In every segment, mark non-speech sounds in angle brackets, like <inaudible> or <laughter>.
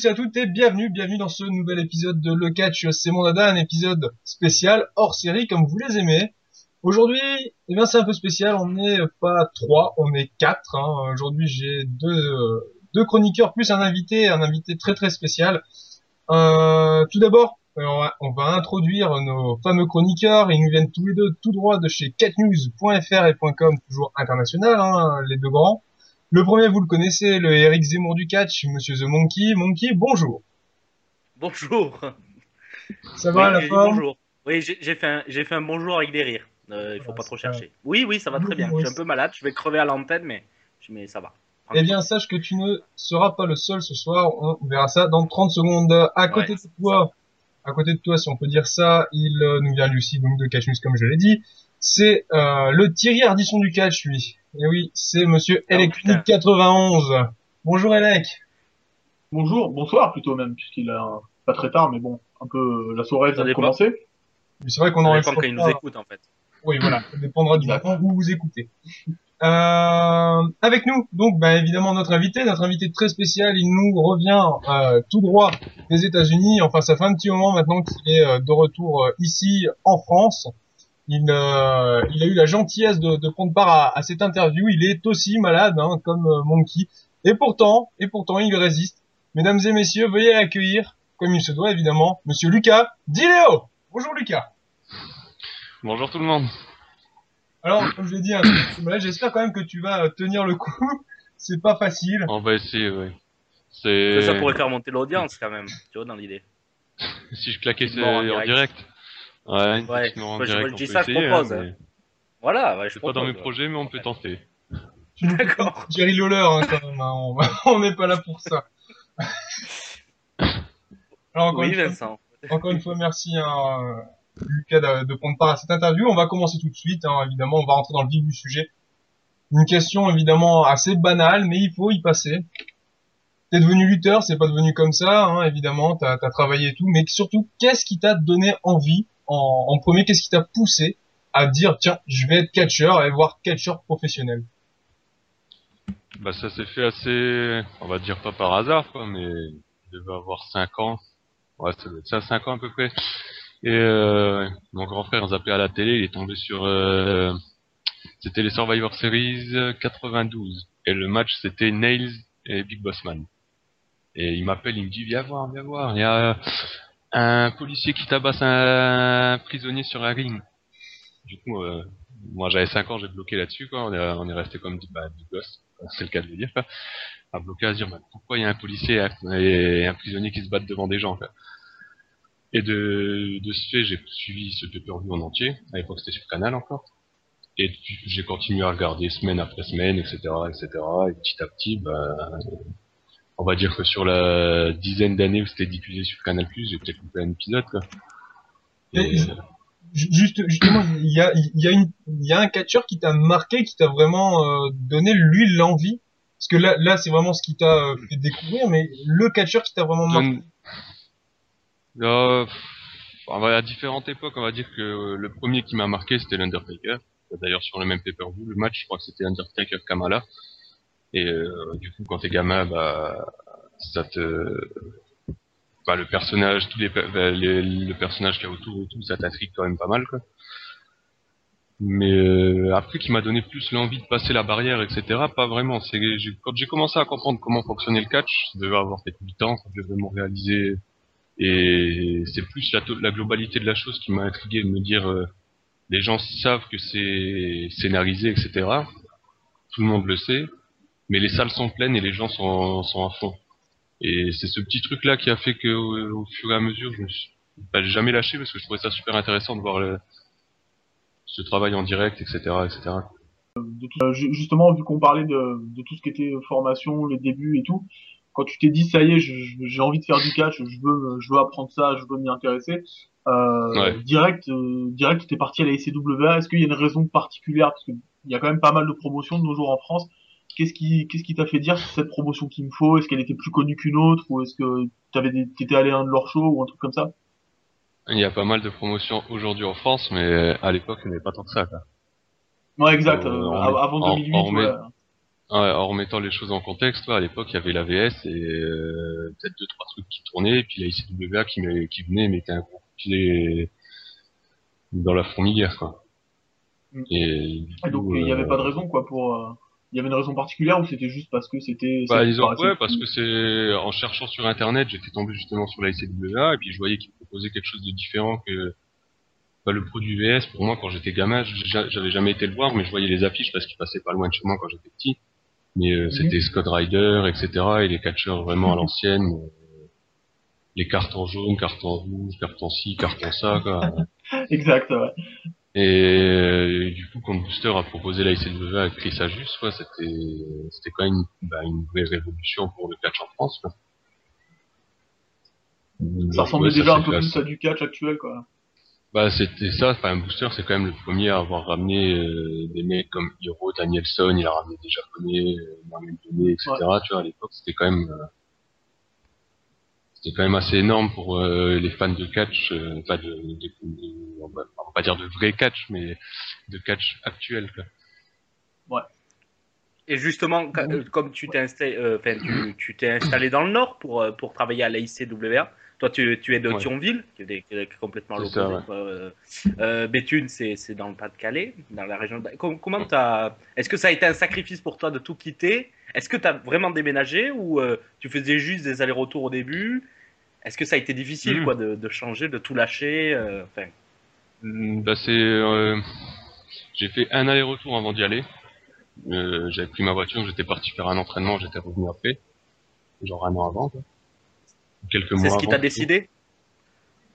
tous à toutes et bienvenue, bienvenue dans ce nouvel épisode de Le Catch, c'est mon dada, un épisode spécial, hors série, comme vous les aimez. Aujourd'hui, eh bien, c'est un peu spécial, on n'est pas trois, on est quatre, hein. Aujourd'hui, j'ai deux, deux chroniqueurs plus un invité, un invité très très spécial. Euh, tout d'abord, euh, on va, on va introduire nos fameux chroniqueurs, ils nous viennent tous les deux tout droit de chez catnews.fr et .com, toujours international, hein, les deux grands. Le premier, vous le connaissez, le Eric Zemmour du catch, Monsieur The Monkey. Monkey, bonjour. Bonjour. Ça va Oui, la forme Bonjour. Oui, j'ai fait, un, fait un bonjour avec des rires. Euh, il faut Ah, pas trop chercher. Oui, oui, ça va très bien. Je suis un peu malade, je vais crever à l'antenne, mais, mais ça va. Eh bien, sache que tu ne seras pas le seul ce soir. On verra ça dans 30 secondes. À côté Ouais, de toi, à côté de toi, si on peut dire ça, il euh, nous vient lui aussi donc de Catch News, comme je l'ai dit. C'est euh, le Thierry Ardisson du catch, lui. Et oui, c'est Monsieur Oh, Electronic 91. Bonjour Elec. Bonjour, bonsoir plutôt même, puisqu'il a pas très tard, mais bon, un peu euh, la soirée vient de commencer. C'est vrai qu'on dépend quand ils nous écoutent, en fait. Oui, voilà, ça dépendra du moment où vous écoutez. Euh, avec nous, donc, bah, évidemment, notre invité, notre invité très spécial, il nous revient euh, tout droit des États-Unis. Enfin, ça fait un petit moment maintenant qu'il est euh, de retour euh, ici en France. Il, euh, il a eu la gentillesse de, de prendre part à, à cette interview. Il est aussi malade, hein, comme euh, Monkey, et pourtant, et pourtant, il résiste. Mesdames et messieurs, veuillez accueillir, comme il se doit évidemment, Monsieur Lucas Diléo. Bonjour Lucas. Bonjour tout le monde. Alors, comme je l'ai dit, hein, j'espère quand même que tu vas euh, tenir le coup. <laughs> C'est pas facile. On va essayer, ouais. Ça, C'est ça pourrait faire monter l'audience, quand même. Tu vois, dans l'idée. <laughs> si je claquais en en direct. Ouais, moi, je- direct, je dis ça, je propose, hein, mais Voilà, ouais, je C'est pas dans mes projets, mais on peut tenter. <laughs> D'accord. Jerry Lawler, hein, quand même. hein, on <laughs> n'est pas là pour ça. <laughs> Alors, encore, Oui, une fois, encore une fois, merci hein, Lucas de, de prendre part à cette interview. On va commencer tout de suite, hein, évidemment. On va rentrer dans le vif du sujet. Une question évidemment assez banale, mais il faut y passer. T'es devenu lutteur, c'est pas devenu comme ça, hein, évidemment. T'as as travaillé et tout, mais surtout, qu'est-ce qui t'a donné envie en, premier Qu'est-ce qui t'a poussé à dire tiens, je vais être catcheur et voir catcheur professionnel? Bah ça s'est fait assez, on va dire pas par hasard quoi, mais je devais avoir 5 ans. Ouais, ça doit être ça, 5 ans à peu près. Et euh, mon grand frère nous appelait à la télé, il est tombé sur... euh, c'était les Survivor Series euh, 92. Et le match c'était Nails et Big Boss Man. Et il m'appelle, il me dit viens voir, viens voir, il y a un policier qui tabasse un prisonnier sur un ring. Du coup, euh, moi j'avais 5 ans, j'ai bloqué là-dessus quoi, on est, on est resté comme bah, du gosse, c'est le cas de le dire quoi. À bloquer à se dire bah, pourquoi il y a un policier et un prisonnier qui se battent devant des gens quoi. Et de, de ce fait, j'ai suivi ce pay-per-view en entier. À l'époque, c'était sur Canal encore. Et j'ai continué à regarder semaine après semaine, etc., etc. Et petit à petit, bah, on va dire que sur la dizaine d'années où c'était diffusé sur Canal+, j'ai peut-être loupé un épisode, quoi. Et, Ju- Juste, justement, il y a, il y a une, il y a un catcheur qui t'a marqué, qui t'a vraiment euh, donné lui l'envie? Parce que là, là, c'est vraiment ce qui t'a euh, fait découvrir, mais le catcheur qui t'a vraiment marqué? Euh, à différentes époques, on va dire que euh, le premier qui m'a marqué c'était l'Undertaker. D'ailleurs, sur le même pay-per-view, le match, je crois que c'était Undertaker Kamala. Et euh, du coup, quand t'es gamin, bah, ça te, bah, le personnage, tous les, bah, les- le personnage qu'il y a autour et tout, ça t'intrigue quand même pas mal, quoi. Mais euh, après, qui m'a donné plus l'envie de passer la barrière, etc. Pas vraiment. C'est quand j'ai commencé à comprendre comment fonctionnait le catch, je devais avoir peut-être 8 ans quand j'ai vraiment réalisé. Et c'est plus la, la globalité de la chose qui m'a intrigué de me dire, euh, les gens savent que c'est scénarisé, etc. Tout le monde le sait, mais les salles sont pleines et les gens sont, sont à fond. Et c'est ce petit truc-là qui a fait que, au, au fur et à mesure, je me suis bah, jamais lâché parce que je trouvais ça super intéressant de voir le, ce travail en direct, etc., etc. tout- euh, ju- justement, vu qu'on parlait de, de tout ce qui était formation, les débuts et tout, quand tu t'es dit ça y est, j'ai envie de faire du catch, je veux, je veux apprendre ça, je veux m'y intéresser, euh, Ouais. direct, euh, direct, t'es parti à la ICWA. Est-ce qu'il y a une raison particulière? Parce qu'il y a quand même pas mal de promotions de nos jours en France. Qu'est-ce qui, qu'est-ce qui t'a fait dire cette promotion qu'il me faut? Est-ce qu'elle était plus connue qu'une autre? Ou est-ce que t'avais, des- t'étais allé à un de leurs shows ou un truc comme ça? Il y a pas mal de promotions aujourd'hui en France, mais à l'époque, il n'y avait pas tant que ça. Quoi. Ouais, exact. Euh, euh, avant en- 2008, en- ouais. Ouais, en remettant les choses en contexte, à l'époque, il y avait la VS et euh, peut-être deux trois trucs qui tournaient, et puis la ICWA qui, met- qui venait et mettait un gros pied dans la fourmilière, quoi. Mm. Et, donc il n'y avait euh, pas de raison quoi pour. Il y avait une raison particulière ou c'était juste parce que c'était. Bah, disons, ouais, parce que c'est en cherchant sur internet, j'étais tombé justement sur la ICWA et puis je voyais qu'ils proposaient quelque chose de différent que bah, le produit VS. Pour moi, quand j'étais gamin, j'a- j'avais jamais été le voir, mais je voyais les affiches parce qu'ils passaient pas loin de chez moi quand j'étais petit. Mais euh, c'était Scott Ryder, etc. et les catcheurs vraiment à l'ancienne. euh, les cartons jaunes, cartons rouges, cartons ci, cartons ça, quoi. <laughs> Exact, ouais. Et euh, du coup, quand Booster a proposé la ICWA avec Chris Ajus, ouais, c'était c'était quand même une, bah, une vraie révolution pour le catch en France. Quoi. Ça ressemblait déjà un peu plus à du catch actuel quoi. Bah, c'était ça. Enfin, Booster, c'est quand même le premier à avoir ramené euh, des mecs comme Hiro, Danielson. Il a ramené des Japonais, euh, Mohamed Doné, etc. Tu vois, à l'époque, c'était quand même euh, c'était quand même assez énorme pour euh, les fans de catch, euh, pas de, de- de- on, va, pas dire de vrai catch, mais de catch actuel. Quoi. Et justement, euh, comme tu t'es installé, euh, enfin, tu, tu t'es installé dans le Nord pour, euh, pour travailler à l'ICWA. Toi, tu, tu es de Ouais. Thionville, qui est, des- qui est complètement l'opposé. ouais. quoi. Euh, euh, Béthune, c'est, dans le Pas-de-Calais, dans la région. de- Com- Comment Est-ce que ça a été un sacrifice pour toi de tout quitter? Est-ce que tu as vraiment déménagé ou euh, tu faisais juste des allers-retours au début? Est-ce que ça a été difficile quoi, de, de changer, de tout lâcher euh, Hmm, Bah j'ai fait un aller-retour avant d'y aller. J'avais pris ma voiture, j'étais parti faire un entraînement, j'étais revenu après, genre un an avant, quoi. Quelques mois. C'est ce qui t'a décidé?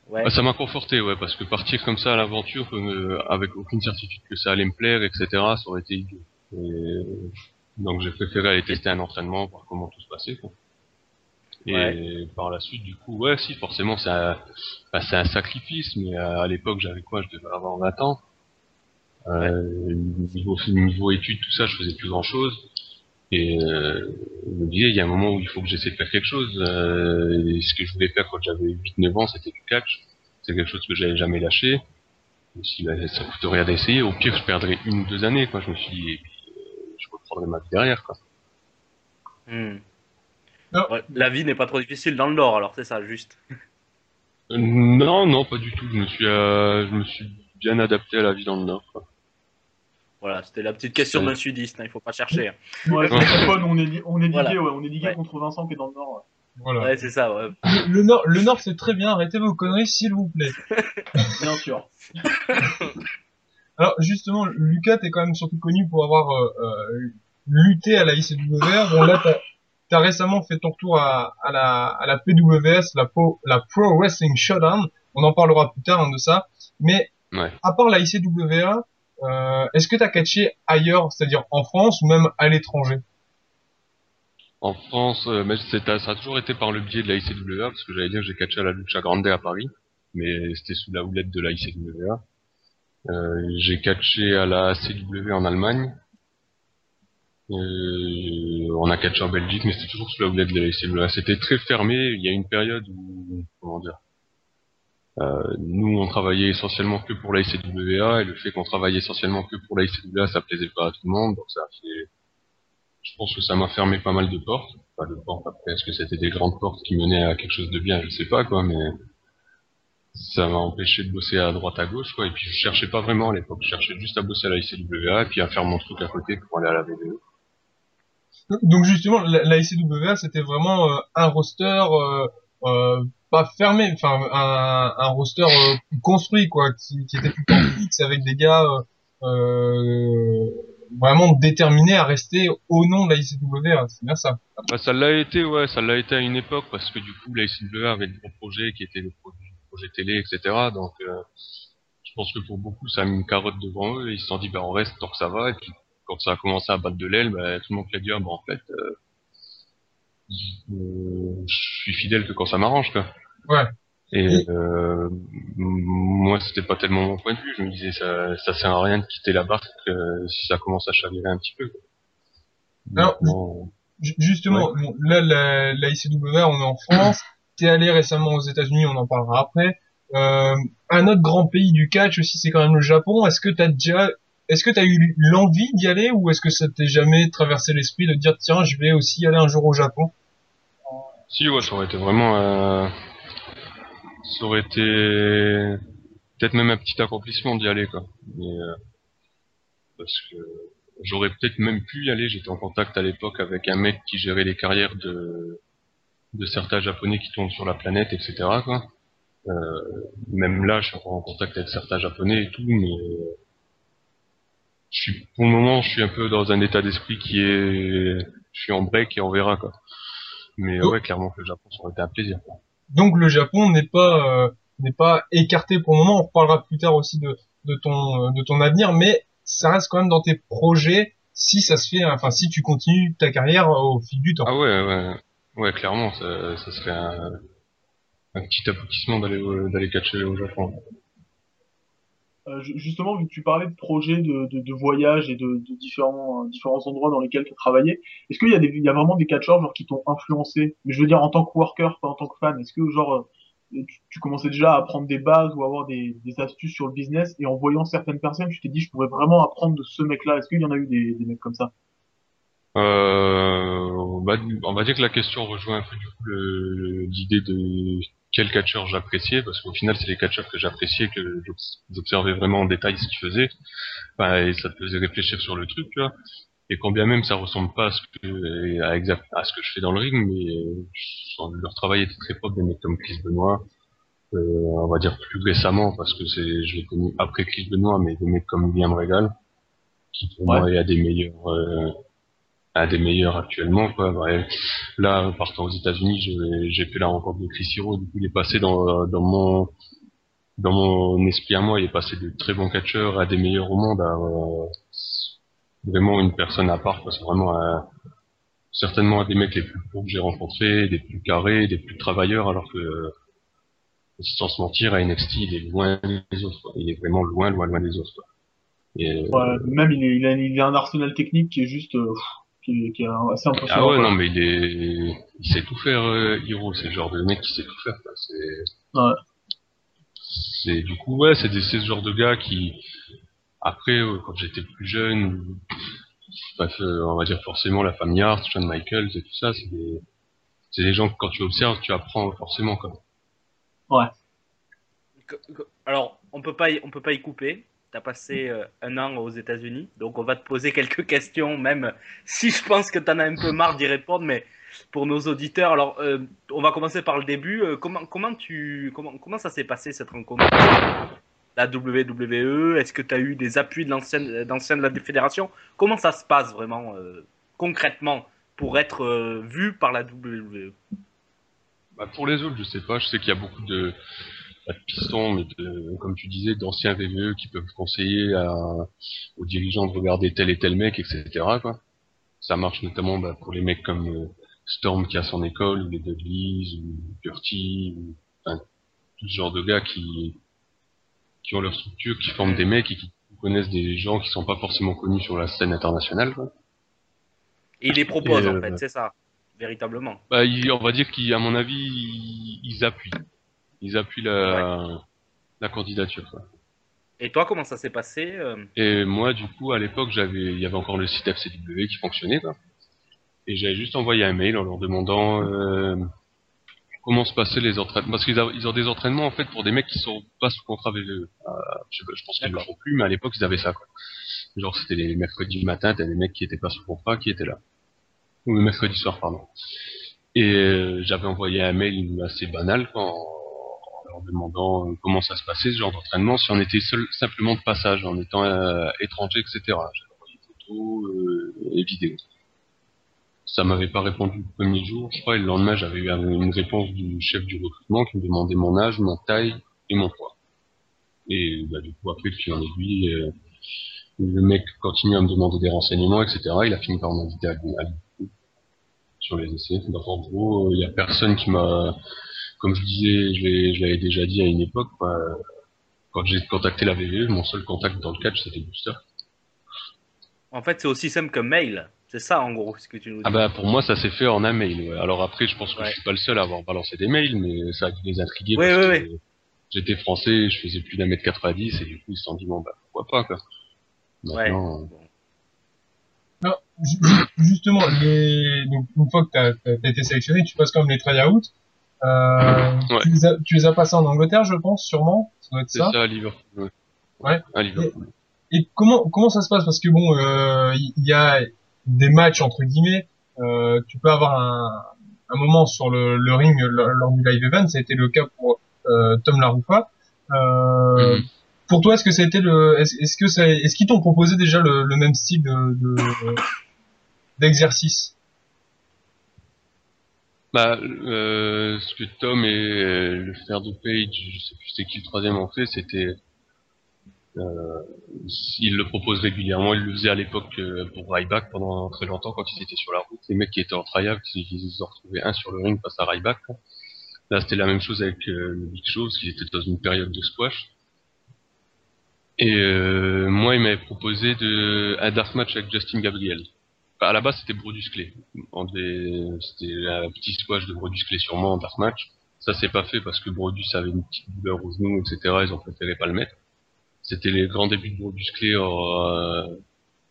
Ouais. Ah, ça m'a conforté, ouais, parce que partir comme ça à l'aventure, euh, avec aucune certitude que ça allait me plaire, etc., ça aurait été idiot. Et, donc j'ai préféré aller tester un entraînement, voir comment tout se passait, quoi. Et par la suite, du coup, ouais, si, forcément, c'est un, bah, c'est un sacrifice, mais à, à l'époque, j'avais quoi, je devais avoir 20 ans. Euh, niveau, niveau études, tout ça, je faisais plus grand chose. Et euh, je me disais, il y a un moment où il faut que j'essaie de faire quelque chose. Euh, et ce que je voulais faire quand j'avais 8-9 ans, c'était du catch. C'est quelque chose que j'avais jamais lâché. Je me suis dit, bah, ça coûte rien d'essayer. Au pire, je perdrais une ou deux années. Quoi. Je me suis dit, et puis, euh, je reprendrai ma vie derrière. Quoi. Hmm. Ouais, la vie n'est pas trop difficile dans le Nord, alors c'est ça, juste. Euh, non, non, pas du tout. Je me suis, euh, je me suis bien adapté à la vie dans le Nord. Quoi. Voilà, c'était la petite question Ouais. d'un sudiste, hein, il faut pas chercher. hein. Ouais, on est, on est ligué, Voilà. ouais, on est ligué Ouais. contre Vincent qui est dans le Nord. ouais. Voilà. Ouais, c'est ça, ouais. Le, le Nord, le Nord c'est très bien, arrêtez vos conneries s'il vous plaît. <laughs> Bien sûr. <laughs> Alors justement, Lucas, t'es quand même surtout connu pour avoir euh, euh, lutté à la ICWR. Bon là, t'as as récemment fait ton retour à, à, la, à la PWS, la Pro, la Pro Wrestling Showdown. On en parlera plus tard hein, de ça. Mais Ouais. à part la ICWA, euh, est-ce que t'as catché ailleurs, c'est-à-dire en France ou même à l'étranger? En France, euh, mais ça a toujours été par le biais de la ICWA, parce que j'allais dire que j'ai catché à la Lucha Grande à Paris, mais c'était sous la houlette de la ICWA. Euh, j'ai catché à la CW en Allemagne. Euh, on a catché en Belgique, mais c'était toujours sous la houlette de la ICWA. C'était très fermé. Il y a une période où, comment dire, nous, on travaillait essentiellement que pour la ICWA, et le fait qu'on travaillait essentiellement que pour la ICWA, ça plaisait pas à tout le monde, donc ça a fait... Je pense que ça m'a fermé pas mal de portes. Pas de portes après, est-ce que c'était des grandes portes qui menaient à quelque chose de bien, je sais pas, quoi, mais ça m'a empêché de bosser à droite à gauche, quoi, et puis je cherchais pas vraiment à l'époque, je cherchais juste à bosser à la ICWA, et puis à faire mon truc à côté pour aller à la E. VVE. Donc justement, la, ICWA, c'était vraiment euh, un roster euh, euh, pas fermé, enfin un, un roster euh, construit quoi, qui, qui était tout le temps <coughs> fixe avec des gars euh, euh, vraiment déterminés à rester au nom de la ICWA. C'est bien ça. Bah, ça l'a été, ouais, ça l'a été à une époque, parce que du coup, la ICWA avait de gros projets qui étaient le projet, télé, etc., donc euh, je pense que pour beaucoup, ça a mis une carotte devant eux, et ils se sont dit, bah on reste tant que ça va, et puis quand ça a commencé à battre de l'aile, bah, tout le monde a dit, ah, bah en fait... euh, euh, je suis fidèle que quand ça m'arrange quoi. Ouais. Et euh, moi c'était pas tellement mon point de vue, je me disais ça ça sert à rien de quitter la barque euh, si ça commence à chavirer un petit peu. Alors, Ju- Justement, bon, là, la, la ICWA, on est en France. <coughs> T'es allé récemment aux États-Unis, on en parlera après. Euh, un autre grand pays du catch aussi, c'est quand même le Japon. Est-ce que t'as déjà, est-ce que t'as eu l'envie d'y aller ou est-ce que ça t'est jamais traversé l'esprit de dire tiens, je vais aussi aller un jour au Japon? Si ouais, ça aurait été vraiment euh, ça aurait été peut-être même un petit accomplissement d'y aller quoi. Mais euh, parce que j'aurais peut-être même pu y aller, j'étais en contact à l'époque avec un mec qui gérait les carrières de de certains japonais qui tournent sur la planète, etc. quoi. Euh, même là, je suis encore en contact avec certains japonais et tout, mais euh, je suis pour le moment, je suis un peu dans un état d'esprit qui est je suis en break et on verra quoi. Mais Oh. ouais, clairement que le Japon ça aurait été un plaisir. quoi. Donc le Japon n'est pas euh, n'est pas écarté pour le moment. On reparlera plus tard aussi de de ton euh, de ton avenir, mais ça reste quand même dans tes projets si ça se fait. Enfin, si tu continues ta carrière au fil du temps. Ah ouais, ouais, ouais, clairement, ça, ça serait un, un petit aboutissement d'aller d'aller catcher au Japon. Euh, ju- justement, vu que tu parlais de projets de, de, voyage et de, de différents, euh, différents endroits dans lesquels tu as travaillé, est-ce qu'il y a des, y a vraiment des catcheurs genre qui t'ont influencé? Mais je veux dire en tant que worker, pas en tant que fan. Est-ce que genre euh, tu, commençais déjà à apprendre des bases ou avoir des, astuces sur le business et en voyant certaines personnes, tu t'es dit je pourrais vraiment apprendre de ce mec-là. Est-ce qu'il y en a eu des, mecs comme ça? Euh, on, va, on va dire que la question rejoint un peu l'idée de quel catcheur j'appréciais, parce qu'au final c'est les catcheurs que j'appréciais, que j'obs- j'observais vraiment en détail ce qu'ils faisaient, Enfin, et ça te faisait réfléchir sur le truc, tu vois. Et quand bien même ça ressemble pas à ce que à, exact, à ce que je fais dans le ring, mais euh, leur travail était très propre, des mecs comme Chris Benoit, euh, on va dire plus récemment parce que c'est je l'ai connu après Chris Benoit, mais des mecs comme William Regal, qui pour Ouais. moi est un des meilleurs euh, un des meilleurs actuellement quoi. Ouais. Là, partant aux États-Unis, j'ai- fait la rencontre de Chris Hero, du coup il est passé dans dans mon dans mon esprit à moi, il est passé de très bons catcheurs à des meilleurs au monde, à euh, vraiment une personne à part, que vraiment un- certainement un des mecs les plus pros que j'ai rencontrés, des plus carrés, des plus travailleurs, alors que euh, sans se mentir, à NXT, il est loin des autres. quoi. Il est vraiment loin, loin, loin des autres. quoi. Et, euh, Ouais, Même il, a, il a un arsenal technique qui est juste euh, qui, est, qui est assez impressionnant. ah ouais, quoi. non, mais il est, il sait tout faire, euh, Hiro. C'est le genre de mec qui sait tout faire. quoi. C'est, Ouais. c'est du coup, ouais, c'est des, c'est ce genre de gars qui, après, euh, quand j'étais plus jeune, bref, euh, on va dire forcément la famille Hart, Shawn Michaels et tout ça, c'est des, c'est des gens que quand tu observes, tu apprends forcément. Quoi. Que- Alors, on peut pas, y- on peut pas y couper. T'as passé euh, un an aux États-Unis, donc on va te poser quelques <laughs> questions, même si je pense que t'en as un peu marre d'y répondre, mais pour nos auditeurs, alors euh, on va commencer par le début. Euh, comment, comment tu, comment, comment ça s'est passé cette rencontre? La WWE, est-ce que tu as eu des appuis d'anciens de la fédération? Comment ça se passe vraiment euh, concrètement pour être euh, vu par la WWE Bah, pour les autres, je sais pas. Je sais qu'il y a beaucoup de, pas de pistons, mais de, comme tu disais, d'anciens VVE qui peuvent conseiller à, aux dirigeants de regarder tel et tel mec, etc. Quoi. Ça marche notamment bah, pour les mecs comme euh, Storm qui a son école, ou les Dudleys, ou Curti, ou enfin, tout ce genre de gars qui, qui ont leur structure, qui forment des mecs et qui connaissent des gens qui sont pas forcément connus sur la scène internationale. Quoi. Et ils les proposent Et, en euh, fait, c'est ça, véritablement. Bah, ils- on va dire qu'à mon avis, ils, ils appuient. Ils appuient la, la candidature. Quoi. Et toi, comment ça s'est passé euh Et moi, du coup, à l'époque, j'avais, il y avait encore le site FCW qui fonctionnait, quoi. Et j'avais juste envoyé un mail en leur demandant euh, comment se passaient les entraînements. Parce qu'ils a- ils ont des entraînements, en fait, pour des mecs qui sont pas sous contrat VVE. Euh, je, pense qu'ils le D'accord. font plus, mais à l'époque, ils avaient ça, quoi. Genre, c'était les mercredis matin, t'as des mecs qui étaient pas sous contrat, qui étaient là. Ou le mercredi soir, pardon. Et euh, j'avais envoyé un mail assez banal, en leur demandant euh, comment ça se passait, ce genre d'entraînement, si on était seul, simplement de passage, en étant euh, étranger, etc. J'avais envoyé photos euh, et vidéos. Ça m'avait pas répondu le premier jour, je crois, et le lendemain, j'avais eu un- une réponse du chef du recrutement qui me demandait mon âge, ma taille et mon poids. Et bah, du coup, après, fil en aiguille, le mec continue à me demander des renseignements, etc. Il a fini par m'inviter à, à sur les essais. Donc en gros, il y a personne qui m'a, comme je disais, je l'avais déjà dit à une époque, quoi, quand j'ai contacté la VVE, mon seul contact dans le catch, c'était Booster. En fait, c'est aussi simple que mail. C'est ça, en gros, ce que tu nous dis. Ah bah pour moi, ça s'est fait en un mail. ouais. Alors après, je pense que Ouais. je suis pas le seul à avoir balancé des mails, mais ça a dû les intriguer. Parce ouais, que J'étais français, je faisais plus d'un mètre 90 et du coup ils se sont dit bon bah pourquoi pas quoi. Ouais. Maintenant, euh. Non, justement, les... donc, une fois que tu as, été sélectionné, tu passes comme les try-out? Euh, Ouais. tu, les as, tu les as passés en Angleterre, je pense, sûrement. Ça doit être c'est ça. ça à Liverpool. Ouais. Ouais. À Liverpool. Et comment comment ça se passe? Parce que bon, euh, il y, a des matchs entre guillemets. Euh, tu peux avoir un, un moment sur le, le ring lors du live event. Ça a été le cas pour euh, Tom Laroufa. Euh, Mhm. Pour toi, est-ce que ça a été le est-ce est-ce que ça est-ce qu'ils t'ont proposé déjà le, le même style de de- d'exercice? Bah, euh, ce que Tom et euh, le frère de Page, je sais plus c'est qui le troisième ont fait, c'était, euh, le proposent régulièrement, ils le faisaient à l'époque euh, pour Ryback pendant très longtemps quand ils étaient sur la route. Les mecs qui étaient en tryout, ils, se retrouvaient un sur le ring face à Ryback. quoi. Là, c'était la même chose avec euh, le Big Show, parce qu'ils étaient dans une période de squash. Et moi, il m'avait proposé de, un dark match avec Justin Gabriel. Enfin, à la base, c'était Brodus devait- C'était un petit squash de Brodus sur moi en dark match. Ça s'est pas fait parce que Brodus avait une petite douleur au genou, etc. Ils ont préféré pas le mettre. C'était les grands débuts de Brodus Clay. euh,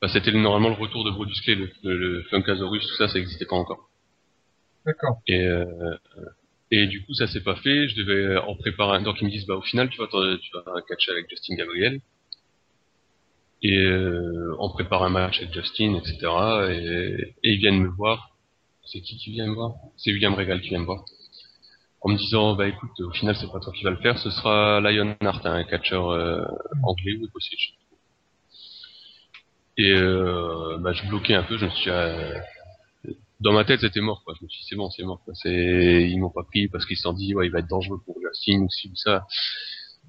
Enfin, c'était normalement le retour de Brodus Clay, le, le, le Funkasaurus, tout ça, ça existait pas encore. D'accord. Et, euh, et du coup, ça s'est pas fait. Je devais en préparer un. Donc, ils me disent, bah, au final, tu vas, tu vas catcher avec Justin Gabriel. Et euh, on prépare un match avec Justin, etc. Et, et ils viennent me voir. C'est qui qui vient me voir? C'est William Regal qui vient me voir. En me disant, bah écoute, au final, c'est pas toi qui vas le faire, ce sera Lionheart, un catcheur euh, anglais ou écossais. Et euh, bah, je bloquais un peu, je me suis euh, dans ma tête c'était mort quoi. Je me suis dit c'est bon, c'est mort quoi. Ils m'ont pas pris parce qu'ils se sont dit ouais il va être dangereux pour Justin ou ci ou ça.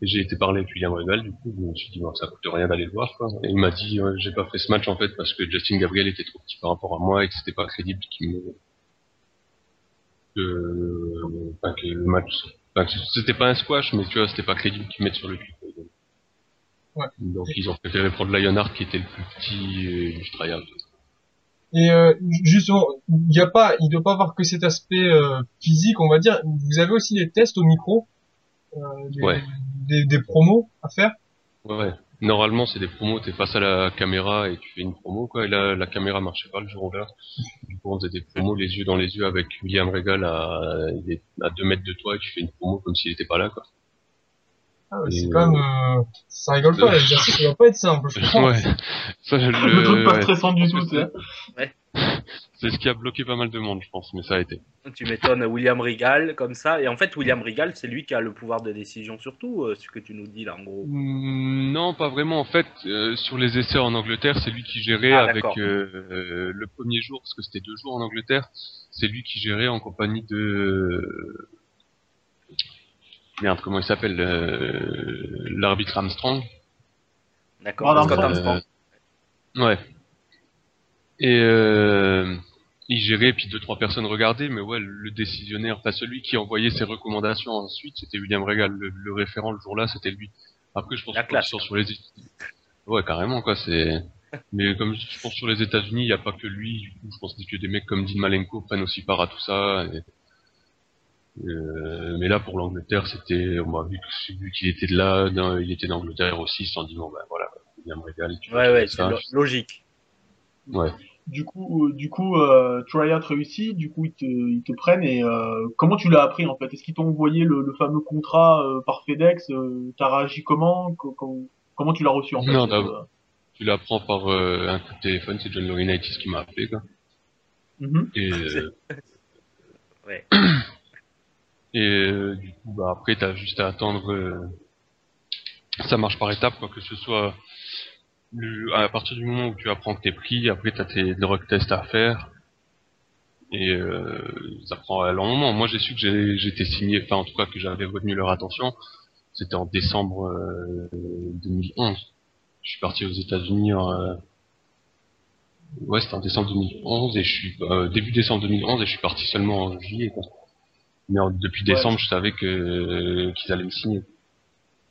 J'ai été parler avec William Regal du coup, je me suis dit bon ça coûte rien d'aller le voir quoi. Et il m'a dit ouais, j'ai pas fait ce match en fait parce que Justin Gabriel était trop petit par rapport à moi et que c'était pas crédible qu'il me que, enfin, que le match enfin, c'était pas un squash mais tu vois c'était pas crédible qu'ils me mettent sur le cul. Ouais. Donc ils ont préféré prendre Lionheart qui était le plus petit euh, du tryout. Et euh, justement, il y a pas, il doit pas avoir que cet aspect euh, physique, on va dire. Vous avez aussi des tests au micro, euh, des, Ouais. des, des promos à faire. Ouais. Normalement, c'est des promos, t'es face à la caméra et tu fais une promo, quoi. Et là, la caméra marchait pas le jour-là. Du coup, on faisait des promos les yeux dans les yeux avec William Regal à, à deux mètres de toi et tu fais une promo comme s'il était pas là, quoi. Ah, ouais, c'est quand même, euh, ça rigole pas. <laughs> L'exercice, ça va pas être simple. Je. Ouais. Ça, <laughs> le, Le truc pas ouais. stressant du tout, c'est- ce qui a bloqué pas mal de monde, je pense, mais ça a été. Tu m'étonnes, William Regal, comme ça. Et en fait, William Regal, c'est lui qui a le pouvoir de décision sur tout, euh, ce que tu nous dis là, en gros. Mm, Non, pas vraiment. En fait, euh, sur les essais en Angleterre, c'est lui qui gérait Ah, avec euh, euh, le premier jour, parce que c'était deux jours en Angleterre. C'est lui qui gérait en compagnie de merde, comment il s'appelle euh, L'arbitre Armstrong. D'accord. Scott Armstrong. Euh, ouais. Et euh, il gérait, puis deux trois personnes regardaient, mais ouais, le décisionnaire, enfin celui qui envoyait ses recommandations ensuite, c'était William Regal. Le, le référent le jour-là, c'était lui. Après, je pense La que classe, sur, sur les ouais, carrément quoi. C'est mais comme je pense sur les États-Unis, il n'y a pas que lui. Du coup, je pense que des mecs comme Dean Malenko prennent aussi part à tout ça. et- Euh, mais là, pour l'Angleterre, c'était, on m'a vu, qu'il était de là, il était d'Angleterre aussi, ils se sont dit, bon, ben voilà, il vient me régaler. tu Ouais, ouais, c'est lo- logique. Ouais. Du coup, euh, du coup, euh, tryout réussi, du coup ils te, ils te prennent et euh, comment tu l'as appris en fait? Est-ce qu'ils t'ont envoyé le, le fameux contrat euh, par FedEx euh, T'as réagi comment? Co- co- Comment tu l'as reçu en fait Non. Tu l'apprends par euh, un coup de téléphone, c'est John Laurinaitis qui m'a appelé, quoi. mhm. Et, <laughs> euh, Ouais. <clears throat> et euh, du coup, bah, après, t'as juste à attendre. euh, ça marche par étapes, quoi, que ce soit le- à partir du moment où tu apprends que t'es pris, après t'as tes drug tests à faire. Et euh, ça prend un long moment. Moi, j'ai su que j'étais signé, enfin, en tout cas, que j'avais retenu leur attention. C'était en décembre euh, 2011. Je suis parti aux États-Unis en. euh, Ouais, c'était en décembre 2011 et je suis euh, début décembre 2011 et je suis parti seulement en juillet. Quoi. Mais en- depuis Ouais. décembre, je savais que qu'ils allaient me signer.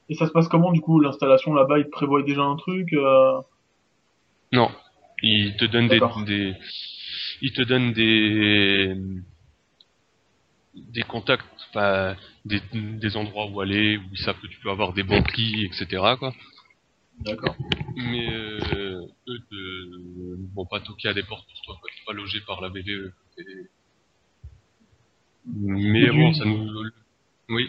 Et ça se passe comment du coup l'installation là-bas? Ils te prévoient déjà un truc euh, Non, ils te donnent des, des ils te donnent des des contacts, enfin des, des endroits où aller, où ils savent que tu peux avoir des bons etc. Quoi. D'accord. Mais euh, eux te, vont pas toquer à des portes pour toi, quoi. Tu pas logé par la BDE. Et- Mais Et bon, du- ça nous. Oui.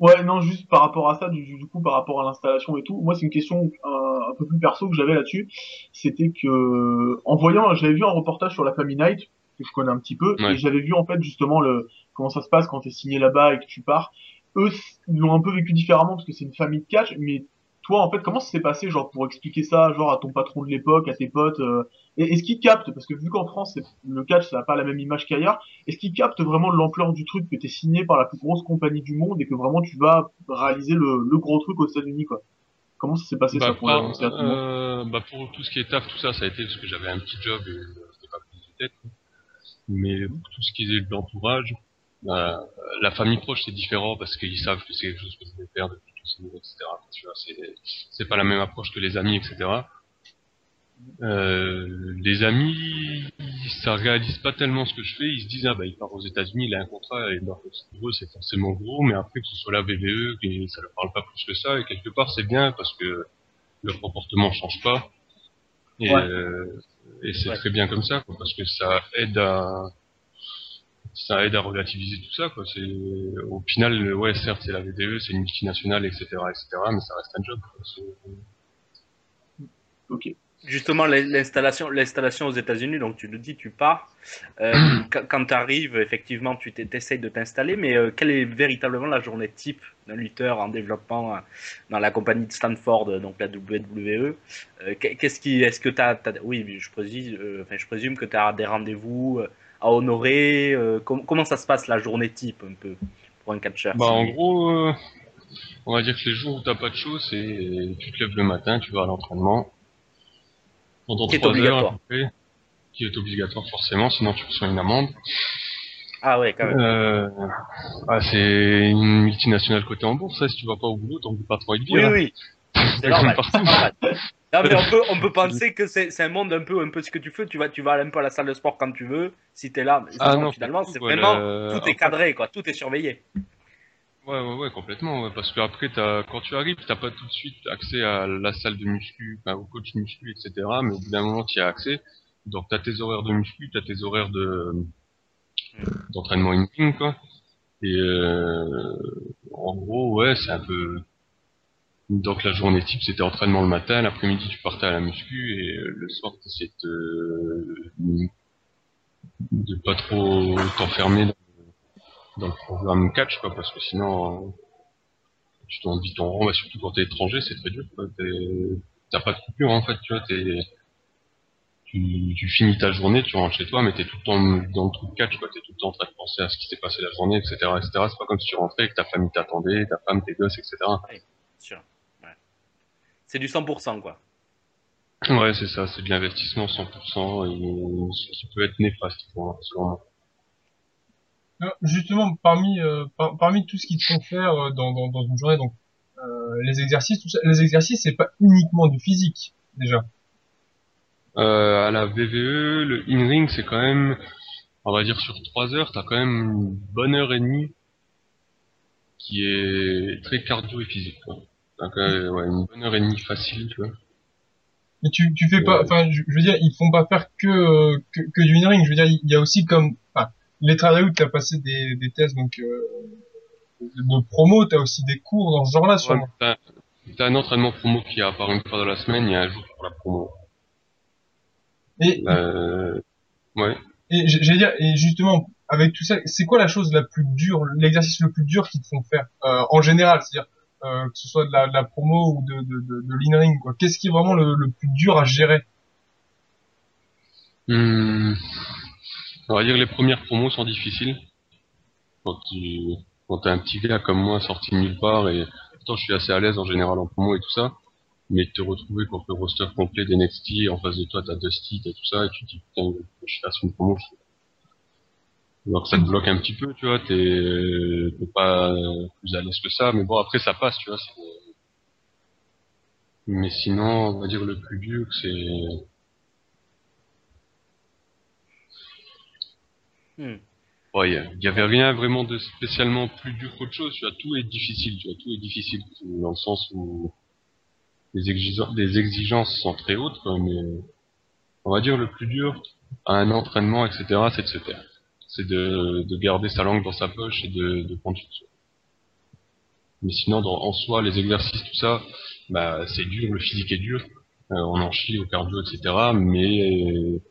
Ouais, non, juste par rapport à ça, du, du coup, par rapport à l'installation et tout, moi, c'est une question euh, un peu plus perso que j'avais là-dessus. C'était que, en voyant, j'avais vu un reportage sur la famille Knight, que je connais un petit peu, Ouais. et j'avais vu, en fait, justement, le, comment ça se passe quand t'es signé là-bas et que tu pars. Eux, ils l'ont un peu vécu différemment parce que c'est une famille de catch, mais toi, en fait, comment ça s'est passé, genre, pour expliquer ça, genre, à ton patron de l'époque, à tes potes, euh, et est-ce qu'ils captent, parce que vu qu'en France, c'est- le catch, ça n'a pas la même image qu'ailleurs, est-ce qu'ils captent vraiment l'ampleur du truc que t'es signé par la plus grosse compagnie du monde et que vraiment tu vas réaliser le, le gros truc aux États-unis quoi? Comment ça s'est passé ça Bah, pour à tout le monde? euh, bah, pour tout ce qui est taf, tout ça, ça a été parce que j'avais un petit job et euh, c'était pas prise de tête. Mais pour tout ce qui est de l'entourage, bah, la famille proche c'est différent parce qu'ils savent que c'est quelque chose que je vais faire depuis etc. C'est, c'est pas la même approche que les amis, etc. Euh, les amis, ça réalise pas tellement ce que je fais. Ils se disent ah bah il part aux États-Unis, il a un contrat et bah, pour eux c'est forcément gros, mais après que ce soit la VVE, et ça leur parle pas plus que ça. Et quelque part c'est bien parce que leur comportement change pas. Et, Ouais. euh, et c'est Ouais. très bien comme ça, quoi, parce que ça aide à ça aide à relativiser tout ça. Quoi. C'est au final, ouais, certes, c'est la VDE, c'est une multinationale, etc., etc., mais ça reste un job. quoi. C'est- Ok. Justement, l'in- l'installation, l'installation aux États-Unis, donc tu le dis, tu pars. Euh, <clears throat> quand tu arrives, effectivement, tu essayes de t'installer, mais euh, quelle est véritablement la journée type d'un lutteur en développement euh, dans la compagnie de Stanford, donc la WWE Euh, qu'est- Qu'est-ce qui, est-ce que tu as, oui, je présume, euh, enfin, je présume que tu as des rendez-vous euh, à honorer. euh, com- comment ça se passe la journée type un peu pour un catcheur? Bah, en gros, euh, on va dire que les jours où t'as pas de show, c'est tu te lèves le matin, tu vas à l'entraînement. Pendant Qui est heures, obligatoire. à peu près, qui est obligatoire forcément, sinon tu reçois une amende. Ah ouais, quand même. Euh, ah, c'est une multinationale cotée en bourse, ça, si tu vas pas au boulot, t'en veux pas trop être Oui, bien. oui. <laughs> C'est normal. Non, mais on <laughs> peut, on peut penser que c'est un monde un peu, un peu ce que tu fais. Tu vas, tu vas un peu à la salle de sport quand tu veux, si t'es là. Mais Ah non, finalement, c'est vraiment le- tout est cadré, quoi. Tout est surveillé. Ouais, ouais, ouais, complètement, ouais, parce que après, t'as, quand tu arrives, t'as pas tout de suite accès à la salle de muscu, enfin, au coach muscu, etc., mais au bout d'un moment, tu as accès. Donc, t'as tes horaires de muscu, t'as tes horaires de, d'entraînement in-ring, quoi. Et, euh, en gros, ouais, c'est un peu, donc la journée type, c'était entraînement le matin, l'après-midi, tu partais à la muscu, et euh, le soir, t'essayais de, de pas trop t'enfermer dans le programme catch, quoi, parce que sinon, euh, tu tournes vite en rond, bah, surtout quand t'es étranger, c'est très dur, quoi. T'as pas de coupure, en fait, tu vois, t'es, tu, tu finis ta journée, tu rentres chez toi, mais t'es tout le temps dans le truc catch, quoi. T'es tout le temps en train de penser à ce qui s'est passé la journée, etc., etc. C'est pas comme si tu rentrais et que ta famille t'attendait, ta femme, tes gosses, etc. Sûr. C'est du 100%, quoi. Ouais, c'est ça, c'est de l'investissement 100%, et ce qui peut être néfaste, pour moi. Euh, Justement, parmi, euh, par- parmi tout ce qu'ils te font faire euh, dans, dans, dans une journée, donc euh, les exercices, tout ça, les exercices, c'est pas uniquement du physique déjà. Euh, à la VVE, le in-ring, c'est quand même on va dire sur 3 heures, t'as quand même une bonne heure et demie qui est très cardio et physique. Quoi. Ouais, une bonne heure et demie facile, tu vois. Mais tu, tu fais pas, enfin, je, je veux dire, ils font pas faire que, euh, que, que du in-ring. Je veux dire, il y a aussi comme, enfin, les travaux où t'as passé des, des tests, donc, euh, de promo, t'as aussi des cours dans ce genre-là, sûrement. t'as, t'as un entraînement promo qui part une fois dans la semaine, il y a un jour pour la promo. Et, Euh, ouais. et j'allais dire, et justement, avec tout ça, c'est quoi la chose la plus dure, l'exercice le plus dur qu'ils te font faire, euh, en général, c'est-à-dire, euh, que ce soit de la, promo ou de, de, de, quoi. Qu'est-ce qui est vraiment le, le plus dur à gérer? Hmm. On va dire que les premières promos sont difficiles. Quand tu quand t'es un petit gars comme moi sorti de nulle part et pourtant je suis assez à l'aise en général en promo et tout ça, mais te retrouver contre le roster complet d'NXT, en face de toi t'as Dusty, t'as tout ça, et tu te dis putain je fasse une promo. Alors ça te bloque un petit peu, tu vois, t'es t'es pas plus à l'aise que ça, mais bon après ça passe, tu vois. c'est- Mais sinon, on va dire le plus dur c'est Hmm. Ouais, il y avait rien vraiment de spécialement plus dur qu'autre chose. Tu vois, tout est difficile. Tu vois, tout est difficile dans le sens où les exigences, les exigences sont très hautes, quoi, mais on va dire le plus dur à un entraînement, etc., c'est de se taire. C'est de, de garder sa langue dans sa poche et de, de prendre sur. Mais sinon, en soi, les exercices, tout ça, bah, c'est dur, le physique est dur. Euh, on en chie au cardio, etc., mais euh,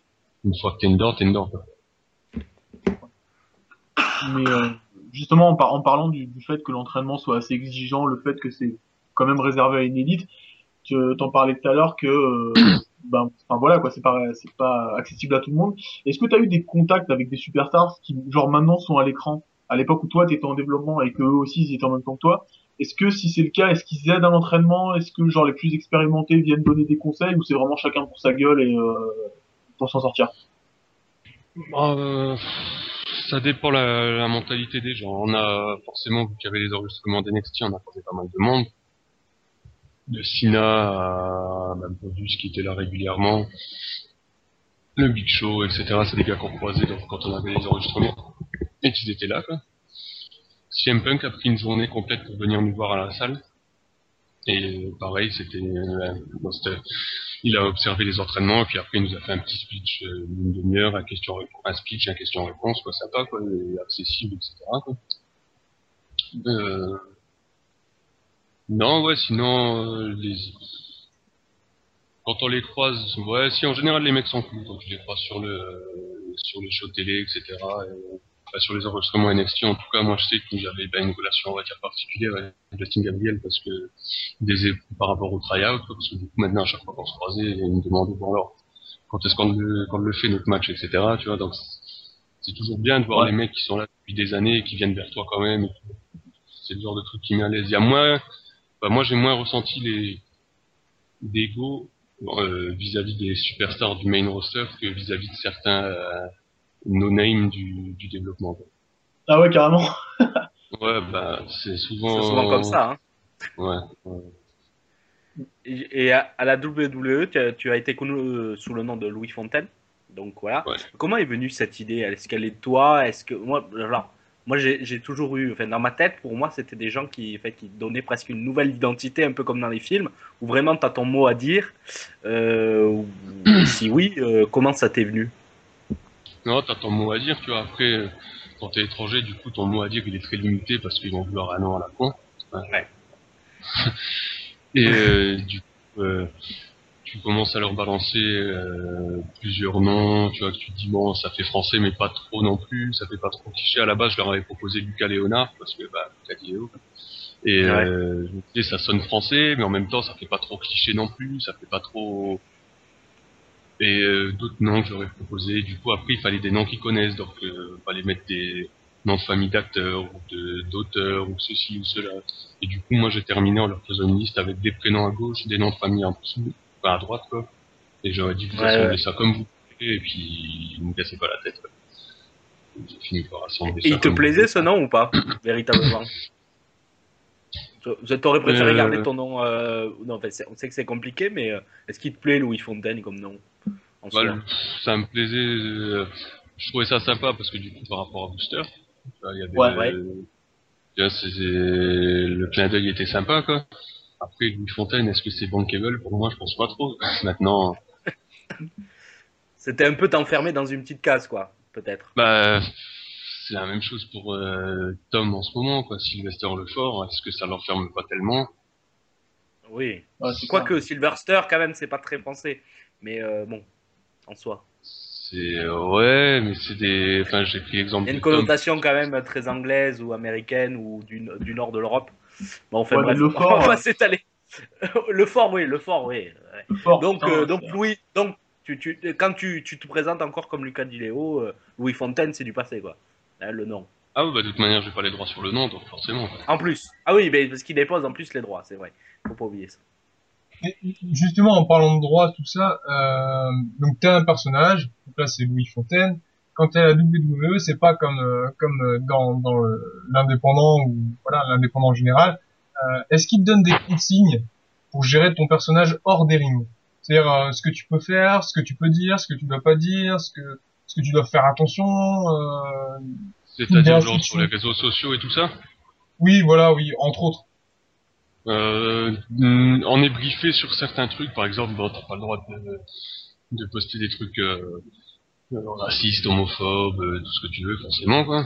une fois que t'es dedans, t'es dedans. Mais euh, justement, en, en parlant du, fait que l'entraînement soit assez exigeant, le fait que c'est quand même réservé à une élite, tu t'en parlais tout à l'heure que, ben, enfin voilà quoi, c'est pas, c'est pas accessible à tout le monde. Est-ce que tu eu des contacts avec des superstars qui, genre maintenant, sont à l'écran? À l'époque où toi t'étais en développement et que eux aussi ils étaient en même temps que toi Est-ce que si c'est le cas, est-ce qu'ils aident à l'entraînement? Est-ce que genre les plus expérimentés viennent donner des conseils ou c'est vraiment chacun pour sa gueule et euh, pour s'en sortir? Euh, ça dépend la, la mentalité des gens. On a forcément, vu qu'il y avait les enregistrements d'NXT, on a croisé pas mal de monde. De Sina à même Modus qui était là régulièrement. Le Big Show, etc. C'est des gars qu'on croisait donc, quand on avait les enregistrements. Et qu'ils étaient là, quoi. CM Punk a pris une journée complète pour venir nous voir à la salle. Et pareil, c'était, euh, il a observé les entraînements et puis après il nous a fait un petit speech euh, d'une demi-heure, un question un speech, un question-réponse, quoi, sympa, quoi, accessible, etc. Quoi. Euh... Non, ouais, sinon euh, les quand on les croise, ouais, si en général les mecs sont cool quand tu les croises sur le sur les shows télé, etc. Et, enfin, sur les enregistrements NXT, en tout cas, moi je sais que j'avais ben, une relation on va dire particulière avec Justin Gabriel parce que des par rapport au tryout, parce que du coup maintenant à chaque fois qu'on se croisait, il me demandait bon alors quand est-ce qu'on le, qu'on le fait notre match, etc. Tu vois, donc c'est toujours bien de voir Ouais. les mecs qui sont là depuis des années et qui viennent vers toi quand même. C'est le genre de truc qui met à l'aise. Il y a moins, bah, moi j'ai moins ressenti les d'ego euh, vis-à-vis des superstars du main roster que vis-à-vis de certains euh, no-name du, du développement. Ah ouais, carrément. <laughs> Ouais, bah c'est souvent. C'est souvent comme ça. Hein. Ouais. ouais. Et, et à, à la WWE, tu as, tu as été connu euh, sous le nom de Louis Fontaine. Donc voilà. Ouais. Comment est venue cette idée? Est-ce qu'elle est de toi? Est-ce que moi, moi j'ai toujours eu, enfin dans ma tête, pour moi, c'était des gens qui, en fait, qui donnaient presque une nouvelle identité, un peu comme dans les films, où vraiment tu as ton mot à dire. Euh, ou- <clears throat> si oui, euh, comment ça t'est venu? Non, t'as ton mot à dire, tu vois. Après, quand t'es étranger, du coup, ton mot à dire, il est très limité parce qu'ils vont vouloir un nom à la con. Ouais. <laughs> Et euh, du coup, tu commences à leur balancer euh, plusieurs noms, tu vois, que tu te dis, bon, ça fait français, mais pas trop non plus, ça fait pas trop cliché. À la base, je leur avais proposé Lucas Léonard, parce que, bah, Lucas Léo. Et Ouais. euh, je me disais, ça sonne français, mais en même temps, ça fait pas trop cliché non plus, ça fait pas trop... Et euh, d'autres noms que j'aurais proposé. Du coup, après, il fallait des noms qu'ils connaissent, donc euh, fallait mettre des noms de famille d'acteurs ou d'auteurs ou ceci ou cela. Et du coup, moi, j'ai terminé en leur faisant une liste avec des prénoms à gauche, des noms de famille en dessous, à droite, quoi. Et j'aurais dit, vous Ouais, assemblez ouais. ça comme vous voulez, et puis, ne me cassez pas la tête, quoi. J'ai fini par assembler Et ça il te comme plaisait vous ce nom ou pas Véritablement? <coughs> Tu aurais préféré Euh, garder ton nom euh, Non, enfin, on sait que c'est compliqué, mais euh, est-ce qu'il te plaît Louis Fontaine comme nom en Bah, le- ça me plaisait. euh, je trouvais ça sympa parce que du coup, par rapport à Booster, il y avait Ouais, ouais. le clin d'œil était sympa, quoi. Après, Louis Fontaine, est-ce que c'est bankable? Pour moi, je pense pas trop. <laughs> Maintenant, C'était un peu t'enfermer dans une petite case, quoi, peut-être. bah, c'est la même chose pour euh, Tom en ce moment, quoi. Sylvester Lefort, est-ce que ça l'enferme pas tellement? Oui. Ça. Quoique Silverster, quand même, c'est pas très français. Mais euh, bon, en soi. C'est ouais, mais c'est des. Enfin, j'ai pris l'exemple Il y a une Tom. connotation quand même très anglaise ou américaine ou du, du nord de l'Europe. Bon, enfin Ouais, bref, mais le <laughs> on fort, va pas ouais. s'étaler. <laughs> le fort, oui, le fort, oui. Donc, putain, euh, donc Louis, donc tu, tu, quand tu, tu te présentes encore comme Lucas Di Leo, euh, Louis Fontaine, c'est du passé, quoi. Hein, le nom. Ah ouais, bah de toute manière, j'ai pas les droits sur le nom, donc forcément. En plus. Ah oui, mais parce qu'il dépose en plus les droits, c'est vrai. Faut pas oublier ça. Et justement, en parlant de droit, tout ça, euh, donc t'as un personnage, donc là c'est Louis Fontaine. Quand t'es à la WWE, c'est pas comme euh, comme euh, dans, dans le- l'indépendant ou voilà l'indépendant général. Euh, Est-ce qu'il te donne des consignes pour gérer ton personnage hors des rings? C'est-à-dire euh, ce que tu peux faire, ce que tu peux dire, ce que tu dois pas dire, ce que ce que tu dois faire attention. Euh... C'est-à-dire genre sur les réseaux sociaux et tout ça? Oui, voilà, oui, entre autres. Euh, on est briefé sur certains trucs, par exemple, bon, t'as pas le droit de, de poster des trucs euh, euh, racistes, homophobes, euh, tout ce que tu veux, forcément, quoi.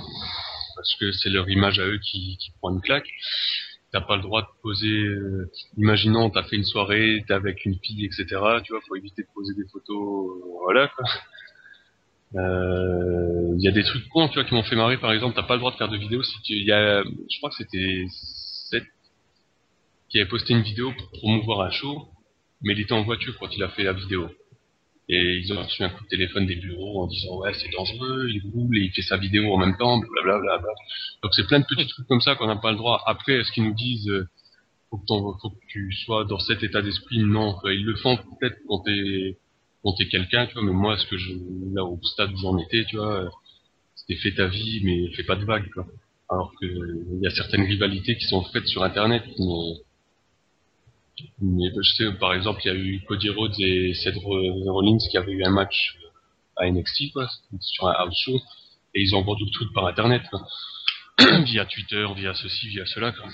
Parce que c'est leur image à eux qui, qui prend une claque. T'as pas le droit de poser, euh, imaginons, t'as fait une soirée, t'es avec une fille, etc. Tu vois, faut éviter de poser des photos, euh, voilà, quoi. Euh, Il y a des trucs cons, tu vois, qui m'ont fait marrer, par exemple, t'as pas le droit de faire de vidéos si tu, y a, je crois que c'était Seth qui avait posté une vidéo pour promouvoir un show, mais il était en voiture quand il a fait la vidéo. Et ils ont reçu un coup de téléphone des bureaux en disant ouais c'est dangereux, il roule et il fait sa vidéo en même temps, blablabla. Donc c'est plein de petits trucs comme ça qu'on n'a pas le droit. Après, est-ce qu'ils nous disent euh, faut que, tu sois dans cet état d'esprit? Non, ils le font peut-être quand t'es quelqu'un, tu vois. Mais moi, ce que je là au stade où j'en étais, tu vois, c'était fais ta vie, mais fais pas de vagues, quoi. Alors que il y a certaines rivalités qui sont faites sur Internet, mais je sais, par exemple, il y a eu Cody Rhodes et Seth Rollins qui avaient eu un match à NXT, quoi, sur un house show, et ils ont vendu le truc par internet, <clears throat> via Twitter, via ceci, via cela, quoi.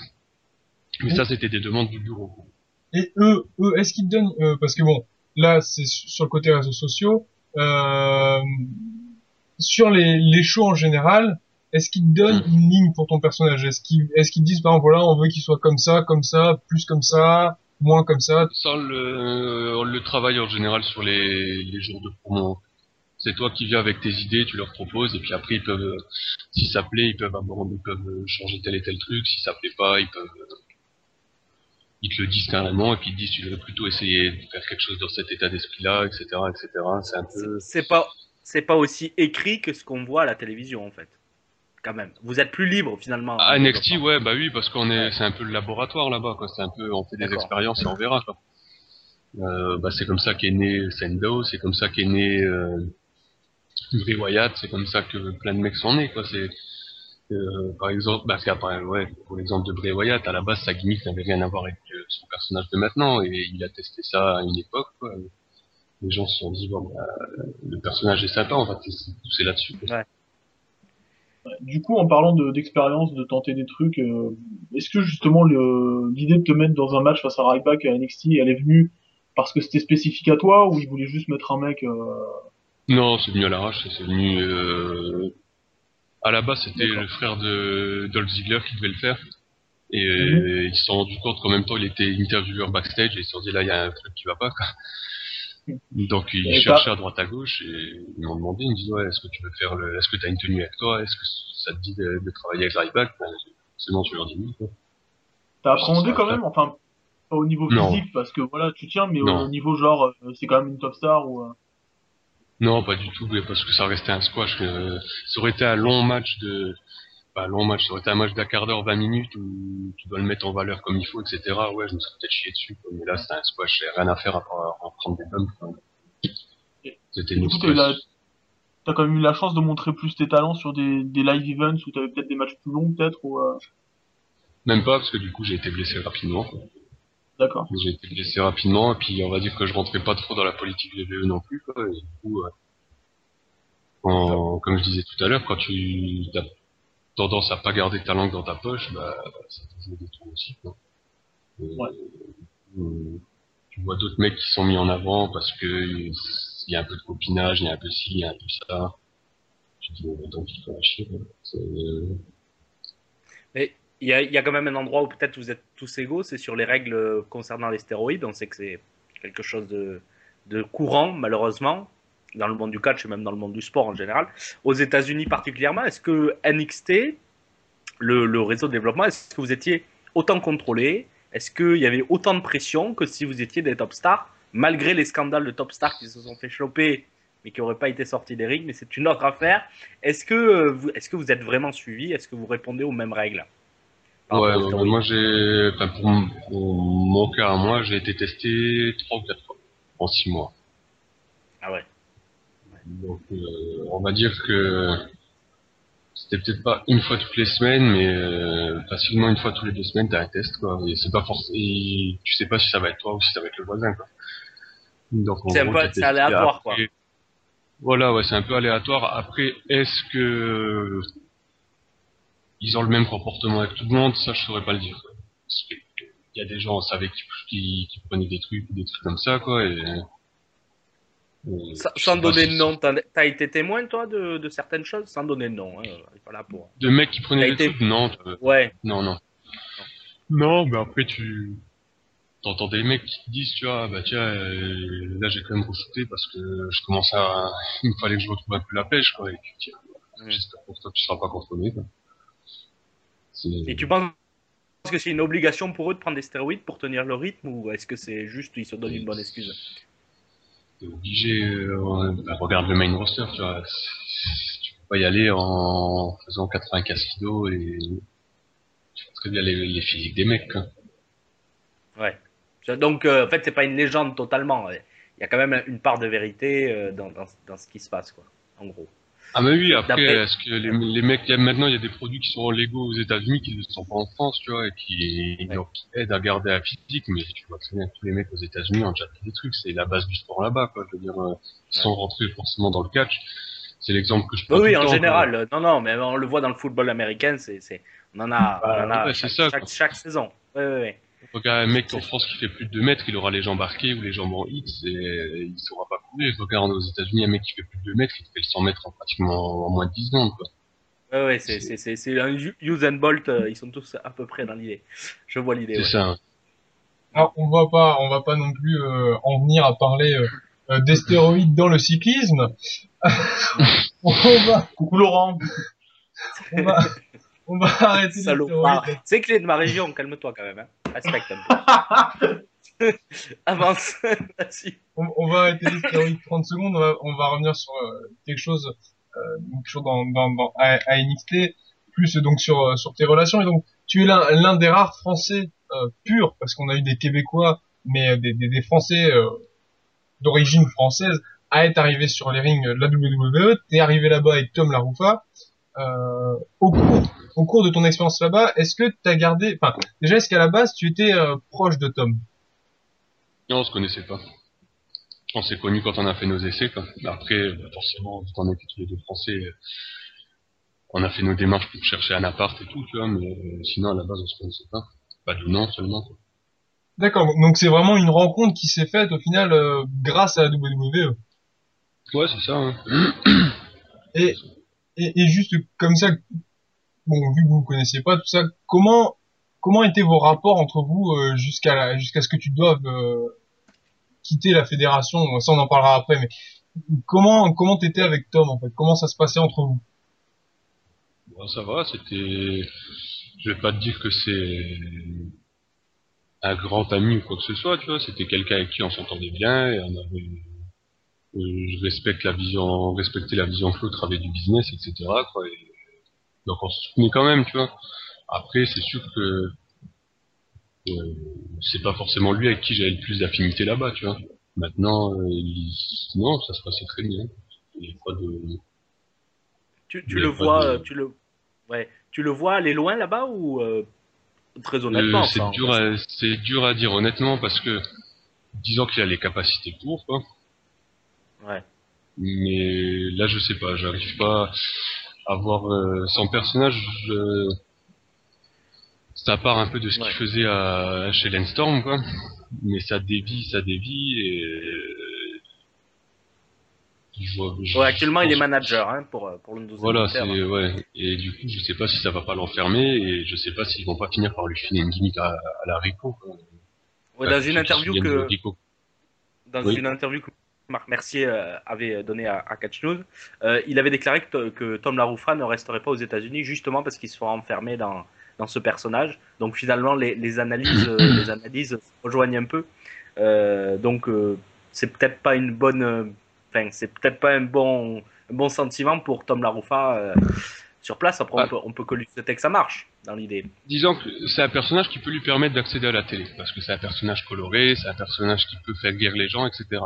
Mais ça, c'était des demandes du bureau. Et eux, eux, est-ce qu'ils donnent, euh, parce que bon, là c'est su- sur le côté réseaux sociaux, euh, sur les, shows en général, est-ce qu'ils te donnent une ligne pour ton personnage? Est-ce qu'ils, disent exemple voilà, on veut qu'il soit comme ça, comme ça, plus comme ça, moins comme ça le, on le travaille en général sur les, les jours de promo. C'est toi qui viens avec tes idées, tu leur proposes, et puis après, ils peuvent, euh, si ça plaît, ils peuvent aborder, ils peuvent euh, changer tel et tel truc, si ça plaît pas, ils peuvent, euh, ils te le disent carrément, et puis ils te disent, tu devrais plutôt essayer de faire quelque chose dans cet état d'esprit-là, etc., etc. C'est un peu, C'est pas, c'est pas aussi écrit que ce qu'on voit à la télévision, en fait. Quand même. Vous êtes plus libre, finalement. À NXT, ouais, bah oui, parce qu'on est, c'est un peu le laboratoire là-bas, quoi. C'est un peu, on fait des expériences et on verra, quoi. Euh, bah c'est comme ça qu'est né Sendo, c'est comme ça qu'est né euh, Bray Wyatt, c'est comme ça que plein de mecs sont nés, quoi. C'est, euh, par exemple, bah ouais, pour l'exemple de Bray Wyatt, à la base, sa gimmick n'avait rien à voir avec euh, son personnage de maintenant, et il a testé ça à une époque, quoi. Les gens se sont dit, bon, bah, le personnage est sympa, on va tester- pousser là-dessus. Du coup, en parlant de- d'expérience, de, tenter des trucs, euh, est-ce que justement le- l'idée de te mettre dans un match face à Ryback à NXT, elle est venue parce que c'était spécifique à toi ou il voulait juste mettre un mec euh, Non, c'est venu à l'arrache, c'est venu. Euh... À la base, c'était le frère de Dolph Ziggler qui devait le faire. Et euh, ils se sont rendus compte qu'en même temps, il était intervieweur backstage et ils se sont dit là, il y a un truc qui va pas. Quoi. Donc ils Et cherchaient à droite à gauche et ils m'ont demandé, ils me disent ouais, est-ce que tu veux faire le, est-ce que t'as une tenue avec toi, est-ce que ça te dit de, de travailler avec Ryback ben, C'est bon, je leur dis oui. T'as appréhendé quand même, enfin pas au niveau Non. physique parce que voilà, tu tiens, mais au niveau genre, euh, c'est quand même une top star ou. euh, Non, pas du tout, parce que ça restait un squash. euh, ça aurait été un long match de. Pas long match, ça aurait été un match d'un quart d'heure, 20 minutes où tu dois le mettre en valeur comme il faut, etc. Ouais, je me serais peut-être chié dessus, quoi, mais là c'était un squash, j'ai rien à faire à part en prendre des bumps. C'était une t'as quand même eu la chance de montrer plus tes talents sur des, des live events où t'avais peut-être des matchs plus longs peut-être ou. euh, Même pas, parce que du coup j'ai été blessé rapidement. D'accord. J'ai été blessé rapidement, et puis on va dire que je rentrais pas trop dans la politique de VE non plus, quoi, et du coup, euh, comme je disais tout à l'heure, quand tu tendance à pas garder ta langue dans ta poche, bah, ça te joue des tours aussi. Quoi. Ouais. euh, tu vois d'autres mecs qui sont mis en avant parce que il y a un peu de copinage, il y a un peu ci, il y a un peu ça. Tu te dis, bon, tant pis, chier. C'est- Mais il y a, y a quand même un endroit où peut-être vous êtes tous égaux, c'est sur les règles concernant les stéroïdes. On sait que c'est quelque chose de, de courant, malheureusement, dans le monde du catch et même dans le monde du sport en général. Aux États-Unis particulièrement, est-ce que NXT, le, le réseau de développement, est-ce que vous étiez autant contrôlé? Est-ce qu'il y avait autant de pression que si vous étiez des top stars, malgré les scandales de top stars qui se sont fait choper mais qui n'auraient pas été sortis des rings, mais c'est une autre affaire. Est-ce que, euh, vous, est-ce que vous êtes vraiment suivi? Est-ce que vous répondez aux mêmes règles? Ouais, stéroïdes moi j'ai, enfin, pour, pour mon cas, moi, j'ai été testé trois ou quatre fois en six mois. Ah ouais. Donc, euh, on va dire que c'était peut-être pas une fois toutes les semaines, mais euh, facilement une fois tous les deux semaines, t'as un test, quoi. Et c'est pas forcément, tu sais pas si ça va être toi ou si ça va être le voisin, quoi. Donc, C'est un peu- c'est aléatoire, quoi. Après- Voilà, ouais, c'est un peu aléatoire. Après, est-ce que ils ont le même comportement avec tout le monde Ça, je saurais pas le dire. quoi. Parce que il y a des gens, on savait qui, qui, qui prenaient des trucs, des trucs comme ça, quoi. Et, Sans donner de nom, t'as été témoin, toi, de, de certaines choses? Sans donner de nom, hein, on est pas là pour... De mecs qui prenaient des été- trucs Non, euh, Ouais, non, non. Non, mais après tu t'entends des mecs qui te disent, tu vois, bah tiens, euh, là j'ai quand même re-shooté parce que je commence à, <laughs> il me fallait que je retrouve un peu la pêche, quoi. Et puis tiens, Mm. j'espère pour toi que tu seras pas contrôlé. Quoi. Et tu penses que c'est une obligation pour eux de prendre des stéroïdes pour tenir le rythme ou est-ce que c'est juste ils se donnent une bonne excuse? Obligé, euh, bah, regarde le main roster, tu vois. Tu peux pas y aller en faisant 95 kilos et tu vois très bien les, les physiques des mecs, quoi. Ouais. Donc, euh, en fait, c'est pas une légende totalement. Il y a quand même une part de vérité euh, dans, dans, dans ce qui se passe, quoi, en gros. Ah mais oui, après, est-ce que les, les mecs, y a- maintenant il y a des produits qui sont légaux aux États-Unis qui ne sont pas en France, tu vois, et qui, Ouais. donc, qui aident à garder la physique, mais tu vois très bien que tous les mecs aux États-Unis ont déjà fait des trucs, c'est la base du sport là-bas, quoi. Je veux dire, euh, sans rentrer forcément dans le catch, c'est l'exemple que je prends. Oui, en temps, général. euh, Non, non, mais on le voit dans le football américain, c'est, c'est, on en a, Bah, on en a ouais, chaque, ça, chaque saison. Ouais, ouais, ouais. Regarde un mec en France qui fait plus de 2 mètres, il aura les jambes arquées ou les jambes en X et il saura pas courir. Regarde aux États-Unis, un mec qui fait plus de 2 mètres, il fait le 100 mètres en pratiquement en moins de 10 secondes, quoi. Ouais, ouais, c'est, c'est, c'est, c'est un use and bolt, euh, ils sont tous à peu près dans l'idée. Je vois l'idée. C'est ouais. ça. hein. Alors, on va pas, on va pas non plus euh, en venir à parler euh, euh, des stéroïdes dans le cyclisme. <laughs> on va, Coucou Laurent. on va, on va arrêter les Salopard. stéroïdes. C'est clé de ma région, calme-toi quand même. Hein. Peu. <laughs> Avance. Vas-y. On, on va arrêter les stéroïdes 30 secondes. On va, on va revenir sur euh, quelque chose, euh, donc toujours dans, dans, dans à, à NXT, plus donc sur euh, sur tes relations. Et donc, tu es l'un l'un des rares Français euh, purs, parce qu'on a eu des Québécois, mais euh, des, des, des Français euh, d'origine française à être arrivé sur les rings de la WWE. T'es arrivé là-bas avec Tom Laroufa. Euh, au cours au cours de ton expérience là-bas, est-ce que t'as gardé, enfin déjà est-ce qu'à la base tu étais euh, proche de Tom? Non, on se connaissait pas. On s'est connus quand on a fait nos essais, quoi. Après, bah, forcément, vu qu'on était tous les deux français, euh, on a fait nos démarches pour chercher un appart et tout, tu vois, mais euh, sinon, à la base, on se connaissait pas. Pas de nom seulement, quoi. D'accord, donc c'est vraiment une rencontre qui s'est faite au final euh, grâce à la WWE. Ouais, c'est ça, hein. Et, et, et juste comme ça, bon, vu que vous ne connaissiez pas tout ça, comment comment étaient vos rapports entre vous euh, jusqu'à jusqu'à ce que tu doives euh, quitter la fédération? Ça, on en parlera après, mais comment comment t'étais avec Tom en fait? Comment ça se passait entre vous? Bon, ça va, c'était. Je vais pas te dire que c'est un grand ami ou quoi que ce soit, tu vois. C'était quelqu'un avec qui on s'entendait bien et on avait. euh, Je respecte la vision, on respectait la vision que l'autre avait du business, etc. Quoi, donc on se soutenait quand même, tu vois. Après, c'est sûr que euh, c'est pas forcément lui avec qui j'avais le plus d'affinité là-bas, tu vois. Maintenant, euh, il- non, ça se passait très bien. Il y a pas de. Tu, tu le vois, de- euh, tu le, ouais, tu le vois aller loin là-bas ou euh, très honnêtement c'est dur, à, c'est dur à dire honnêtement parce que disons qu'il a les capacités pour quoi. Ouais. Mais là, je sais pas, j'arrive pas à voir euh, son personnage. je- Ça part un peu de ce Ouais. qu'il faisait à, chez Lenstorm, quoi. Mais ça dévie, ça dévie, et. euh, je vois- je- Ouais, actuellement, il est manager hein, pour, euh, pour le 12 Voilà, c'est ouais. Et du coup, je sais pas si ça va pas l'enfermer, et je sais pas s'ils vont pas finir par lui filer une gimmick à, à la Rico. quoi. Ouais, Enfin, dans une interview que dans Oui. une interview que Marc Mercier euh, avait donnée à, à Catch News, euh, il avait déclaré que, que Tom LaRoufa ne resterait pas aux États-Unis justement parce qu'il se sera enfermé dans, dans ce personnage. Donc finalement, les, les analyses, euh, les analyses se rejoignent un peu. Euh, donc euh, c'est peut-être pas une bonne, euh, c'est peut-être pas un bon, un bon sentiment pour Tom LaRoufa euh, sur place. Après, Ah. on, peut, on peut que lui souhaiter que ça marche dans l'idée. Disons que c'est un personnage qui peut lui permettre d'accéder à la télé, parce que c'est un personnage coloré, c'est un personnage qui peut faire guérir les gens, etc.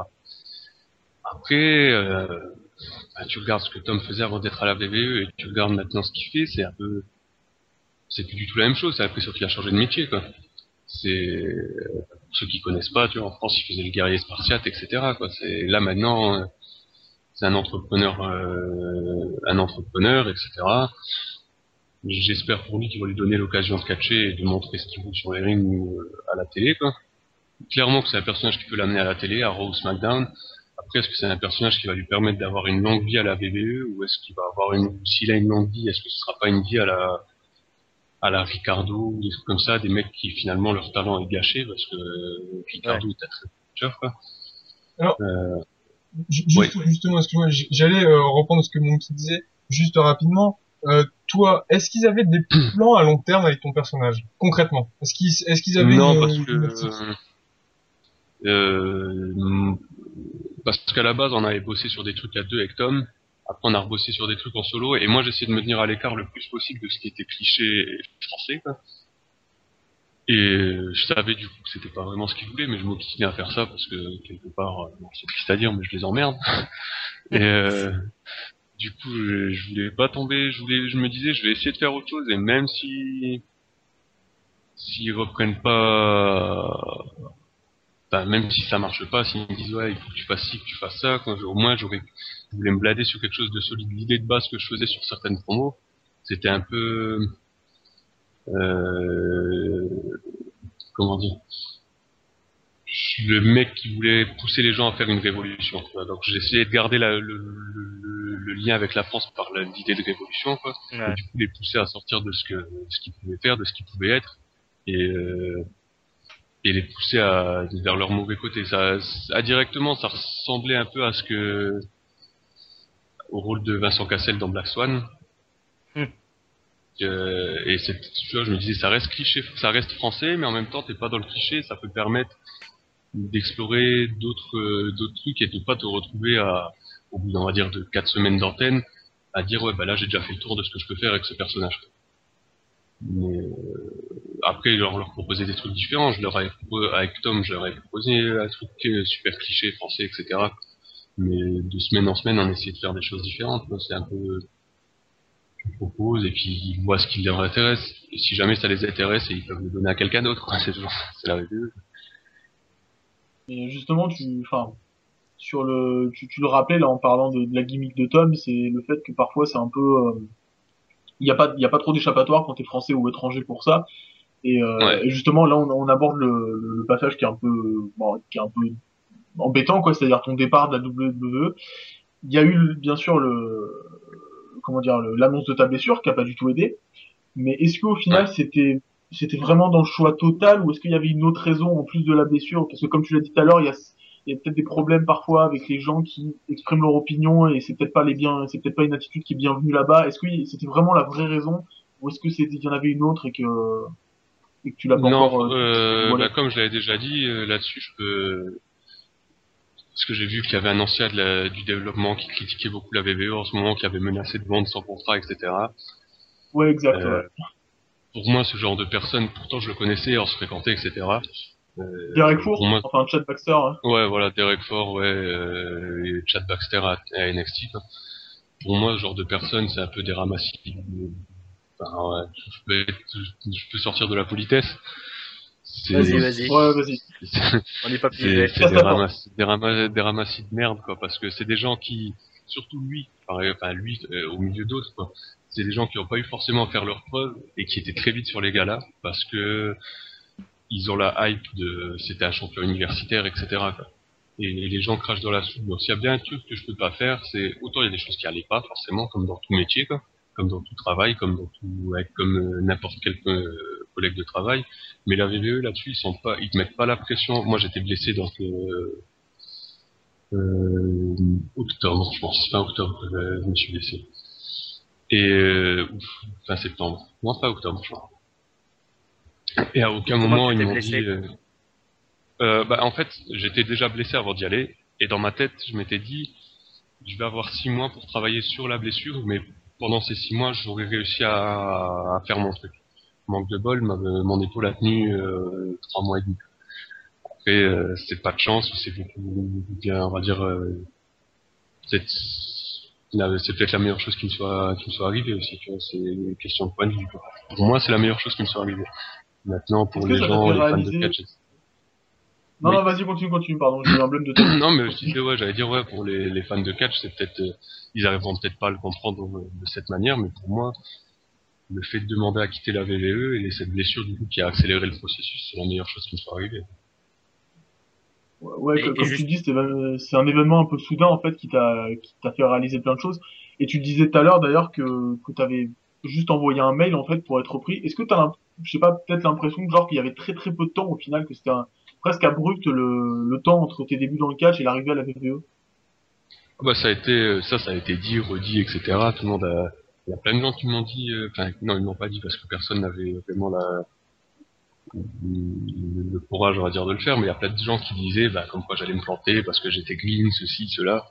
Après, euh, bah, tu regardes ce que Tom faisait avant d'être à la VVE et tu regardes maintenant ce qu'il fait, c'est un peu, c'est plus du tout la même chose. C'est l'impression qu'il a changé de métier, quoi. C'est pour ceux qui connaissent pas, tu vois, en France, il faisait le guerrier spartiate, etc. Quoi. C'est là maintenant, euh, c'est un entrepreneur, euh, un entrepreneur, etc. J'espère pour lui qu'il va lui donner l'occasion de catcher et de montrer ce qu'il vaut sur les rings ou euh, à la télé, quoi. Clairement que c'est un personnage qui peut l'amener à la télé, à Raw ou SmackDown. Après, est-ce que c'est un personnage qui va lui permettre d'avoir une longue vie à la VVE ou est-ce qu'il va avoir une, s'il a une longue vie, est-ce que ce sera pas une vie à la, à la Ricardo ou des trucs comme ça, des mecs qui finalement leur talent est gâché parce que Ricardo est un très bon quoi. Alors, Euh, Ju- Juste, Justement, excuse-moi, j'allais euh, reprendre ce que Monkey disait, juste rapidement. Euh, toi, est-ce qu'ils avaient des <coughs> plans à long terme avec ton personnage, concrètement? Est-ce qu'ils est-ce qu'ils avaient non, une, parce une que euh, parce qu'à la base on avait bossé sur des trucs à deux avec Tom. Après on a rebossé sur des trucs en solo et moi j'essayais de me tenir à l'écart le plus possible de ce qui était cliché et français. Quoi. Et je savais du coup que c'était pas vraiment ce qu'ils voulaient, mais je m'obstinais à faire ça parce que quelque part, euh, bon, c'est triste à dire, mais je les emmerde. <laughs> et euh, du coup, je, je voulais pas tomber. Je voulais, je me disais, je vais essayer de faire autre chose et même si s'ils reprennent pas Enfin, même si ça marche pas, s'ils me disent ouais, il faut que tu fasses ci, que tu fasses ça, quand je- au moins j'aurais, voulais me blader sur quelque chose de solide. L'idée de base que je faisais sur certaines promos, c'était un peu, euh, comment dire, le mec qui voulait pousser les gens à faire une révolution. Donc j'ai essayé de garder la- le, le- le- le lien avec la France par l'idée de révolution, quoi Ouais. et du coup les pousser à sortir de ce que ce qu'ils pouvaient faire, de ce qu'ils pouvaient être, et euh, et les pousser à vers leur mauvais côté. Ça, indirectement, ça ressemblait un peu à ce que au rôle de Vincent Cassel dans Black Swan. Hmm. Euh, et c'est, tu vois, je me disais, ça reste cliché, ça reste français, mais en même temps, t'es pas dans le cliché, ça peut permettre d'explorer d'autres euh, d'autres trucs et de pas te retrouver à au bout, on va dire, de quatre semaines d'antenne, à dire ouais bah là j'ai déjà fait le tour de ce que je peux faire avec ce personnage. Mais euh, après leur, leur proposer des trucs différents, je leur avais avec Tom je leur avais proposé un truc euh, super cliché français etc. Mais de semaine en semaine on essayait de faire des choses différentes. C'est un peu je propose et puis ils voient ce qui leur intéresse. Et si jamais ça les intéresse, ils peuvent le donner à quelqu'un d'autre. <laughs> C'est toujours c'est la règle. Et justement, tu, enfin, sur le, tu, tu le rappelais là en parlant de, de la gimmick de Tom, c'est le fait que parfois c'est un peu, euh, il n'y a pas, il a pas trop d'échappatoire quand t'es français ou étranger pour ça. Et, euh, Ouais. et justement là, on, on aborde le, le, le passage qui est un peu, bon, qui est un peu embêtant quoi, c'est-à-dire ton départ de la WWE. Il y a eu bien sûr le, comment dire, l'annonce de ta blessure qui a pas du tout aidé. Mais est-ce qu'au final c'était c'était vraiment dans le choix total ou est-ce qu'il y avait une autre raison en plus de la blessure? Parce que comme tu l'as dit tout à l'heure, il y a, il y a peut-être des problèmes parfois avec les gens qui expriment leur opinion et c'est peut-être pas les bien, c'est peut-être pas une attitude qui est bienvenue là-bas. Est-ce que c'était vraiment la vraie raison ou est-ce que c'était qu'il y en avait une autre et que et que tu l'as pas Non, encore euh, euh, voilà. bah, comme je l'avais déjà dit, euh, là-dessus, je peux. Parce que j'ai vu qu'il y avait un ancien de la- du développement qui critiquait beaucoup la VVE en ce moment, qui avait menacé de vendre son contrat, etc. Ouais, exact. Euh, ouais. Pour moi, ce genre de personne, pourtant je le connaissais, on se fréquentait, etc. Euh, Derek Four, moi, enfin Chad Baxter. hein. Ouais, voilà, Derek Ford, ouais, euh, et Chad Baxter à, à NXT. quoi. Pour moi, ce genre de personne, c'est un peu des ramassis. Enfin, ouais, je, peux être- je peux sortir de la politesse. C'est- Vas-y, vas-y. Ouais, vas-y. <laughs> On n'est pas C'est piégé. c'est des, ramassis, des, ramas- des ramassis de merde, quoi, parce que c'est des gens qui, surtout lui, enfin, enfin, lui, euh, au milieu d'autres, quoi, c'est des gens qui n'ont pas eu forcément à faire leurs preuves et qui étaient très vite sur les galas, parce que ils ont la hype de c'était un champion universitaire, etc. Et, les gens crachent dans la soupe. Donc s'il y a bien un truc que je peux pas faire, c'est autant il y a des choses qui allaient pas forcément, comme dans tout métier, quoi, comme dans tout travail, comme dans tout, avec comme euh, n'importe quel euh, collègue de travail. Mais la VVE là-dessus, ils sont pas, ils te mettent pas la pression. Moi, j'étais blessé dans le euh, octobre, je pense, fin octobre, je, me suis blessé. Et euh, fin septembre, non pas octobre, je crois. Et à aucun Comment moment ils m'ont dit. euh, euh, bah, en fait, j'étais déjà blessé avant d'y aller, et dans ma tête, je m'étais dit, je vais avoir six mois pour travailler sur la blessure, mais pendant ces six mois, j'aurais réussi à, à faire mon truc. Manque de bol, ma- mon épaule a tenu euh, trois mois et demi. Après, euh, c'est pas de chance, c'est beaucoup bien, on va dire, c'est peut-être la meilleure chose qui me soit qui me soit arrivée aussi. C'est une question de point de vue. quoi. Pour moi, c'est la meilleure chose qui me soit arrivée. Maintenant, pour les gens, les fans de catch, Non, Oui. non, vas-y, continue, continue, pardon, j'ai eu un blême de tête. <coughs> non, mais je disais, ouais, j'allais dire, ouais, pour les, les fans de catch, c'est peut-être, euh, ils arriveront peut-être pas à le comprendre euh, de cette manière, mais pour moi, le fait de demander à quitter la VVE et cette blessure, du coup, qui a accéléré le processus, c'est la meilleure chose qui me soit arrivée. Ouais, ouais, Et- que- et comme juste- tu dis, euh, c'est un événement un peu soudain en fait qui t'a qui t'a fait réaliser plein de choses. Et tu disais tout à l'heure d'ailleurs que que t'avais juste envoyé un mail en fait pour être repris. Est-ce que t'as, je sais pas, peut-être l'impression genre qu'il y avait très très peu de temps au final, que c'était presque abrupt le temps entre tes débuts dans le catch et l'arrivée à la E? Ah Bah, ça a été, euh, ça, ça a été dit, redit, etc. Tout le monde a, il y a plein de gens qui m'ont dit, euh, enfin, non, ils m'ont pas dit parce que personne n'avait vraiment le courage, on va dire, de le faire, mais il y a plein de gens qui disaient, bah, comme quoi j'allais me planter parce que j'étais clean, ceci, cela.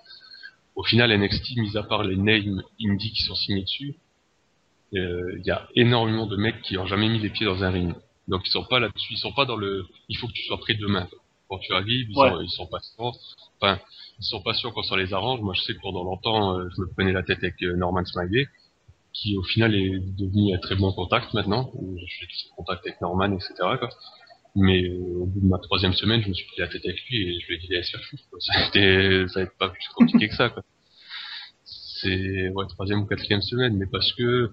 Au final, NXT, mis à part les names indie qui sont signés dessus, euh, il y a énormément de mecs qui ont jamais mis les pieds dans un ring. Donc ils sont pas là-dessus, ils sont pas dans le, il faut que tu sois prêt demain. Quand tu arrives, ils, Ouais. sont, ils sont patients. Enfin, ils sont patients quand ça les arrange. Moi, je sais que pendant longtemps, euh, je me prenais la tête avec euh, Norman Smiley, qui au final est devenu un très bon contact maintenant. Euh, Je fais tous ces contacts avec Norman, etc. Quoi. Mais euh, au bout de ma troisième semaine, je me suis pris la tête avec lui et je lui ai dit d'aller se faire foutre. Ça a été, ça a été pas plus compliqué que ça. Quoi. C'est ouais troisième ou quatrième semaine, mais parce que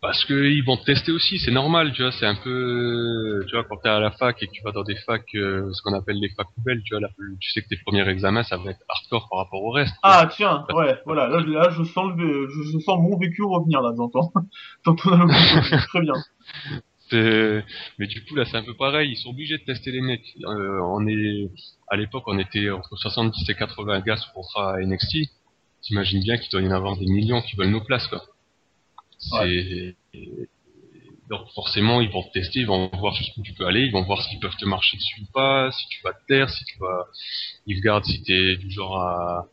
parce que ils vont te tester aussi, c'est normal, tu vois, c'est un peu, tu vois, quand t'es à la fac et que tu vas dans des facs, euh, ce qu'on appelle les facs poubelles, tu vois, là, tu sais que tes premiers examens, ça va être hardcore par rapport au reste. Ah tiens, ouais, voilà, là, je- là je sens le, je, je sens mon vécu revenir là, j'entends. <laughs> Allocution, très bien. <laughs> C'est- Mais du coup, là, c'est un peu pareil, ils sont obligés de tester les mecs. Euh, on est, à l'époque, on était entre 70 et 80 gars sous contrat à NXT. T'imagines bien qu'il doit y en avoir des millions qui veulent nos places, quoi. Donc forcément, ils vont te tester, ils vont voir jusqu'où tu peux aller, ils vont voir s'ils peuvent te marcher dessus ou pas, si tu vas te taire, si tu vas, ils regardent si t'es du genre à,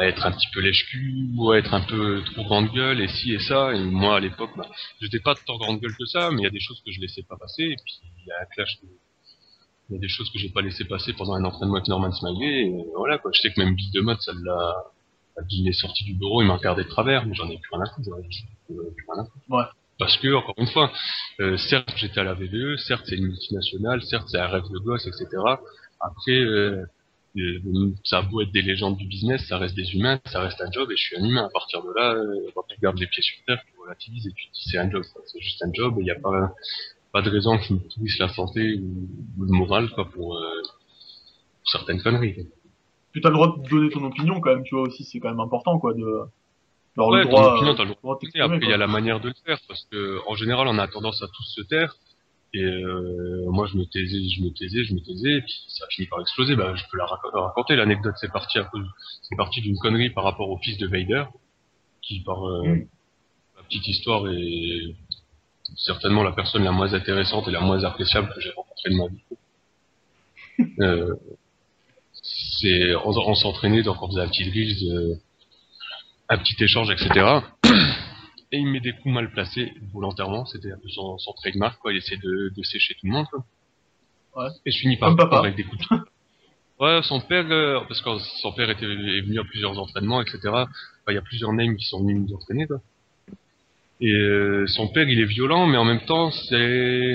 à être un petit peu lèche-cul ou à être un peu trop grande gueule et ci et ça. Et moi, à l'époque, bah, j'étais pas tant grande gueule que ça, mais il y a des choses que je laissais pas passer et puis il y a un clash de- il y a des choses que j'ai pas laissé passer pendant un entraînement avec Norman Smiley et voilà quoi. Je sais que même Bill de mode, ça l'a, il est sorti du bureau, il m'a regardé de travers, mais j'en ai plus rien à foutre, foutre. Ouais. Parce que, encore une fois, euh, certes j'étais à la VVE, certes c'est une multinationale, certes c'est un rêve de gosse, etc. Après, euh, euh, ça a beau être des légendes du business, ça reste des humains, ça reste un job et je suis un humain. À partir de là, euh, quand tu gardes les pieds sur terre, tu relativises et tu te dis c'est un job, c'est juste un job et il n'y a pas, pas de raison que je me pourrisse la santé ou, ou le moral quoi, pour, euh, pour certaines conneries. quoi. Puis t'as le droit de donner ton opinion quand même, tu vois aussi, c'est quand même important quoi de d'avoir Ouais, le ton droit. opinion, t'as le droit de après, il y a la manière de le faire, parce que en général, on a tendance à tous se taire. Et euh, moi, je me taisais, je me taisais, je me taisais, et puis ça finit par exploser. Bah, je peux la rac- raconter. L'anecdote, c'est parti à cause, c'est parti d'une connerie par rapport au fils de Vader, qui par euh, Mm. la petite histoire est certainement la personne la moins intéressante et la moins appréciable que j'ai rencontrée de ma vie. <laughs> euh, c'est, on, on s'entraînait, donc on faisait un petit drill, de- un petit échange, etc. <clears throat> Et il met des coups mal placés, volontairement, c'était un peu son, son trademark, quoi, il essaie de, de sécher tout le monde, quoi. Ouais. Et je finis par par avec des coups de... <laughs> Ouais, son père, euh, parce que son père était, est venu à plusieurs entraînements, etc. Enfin, il y a plusieurs names qui sont venus nous entraîner, quoi. Et euh, son père, il est violent, mais en même temps, c'est,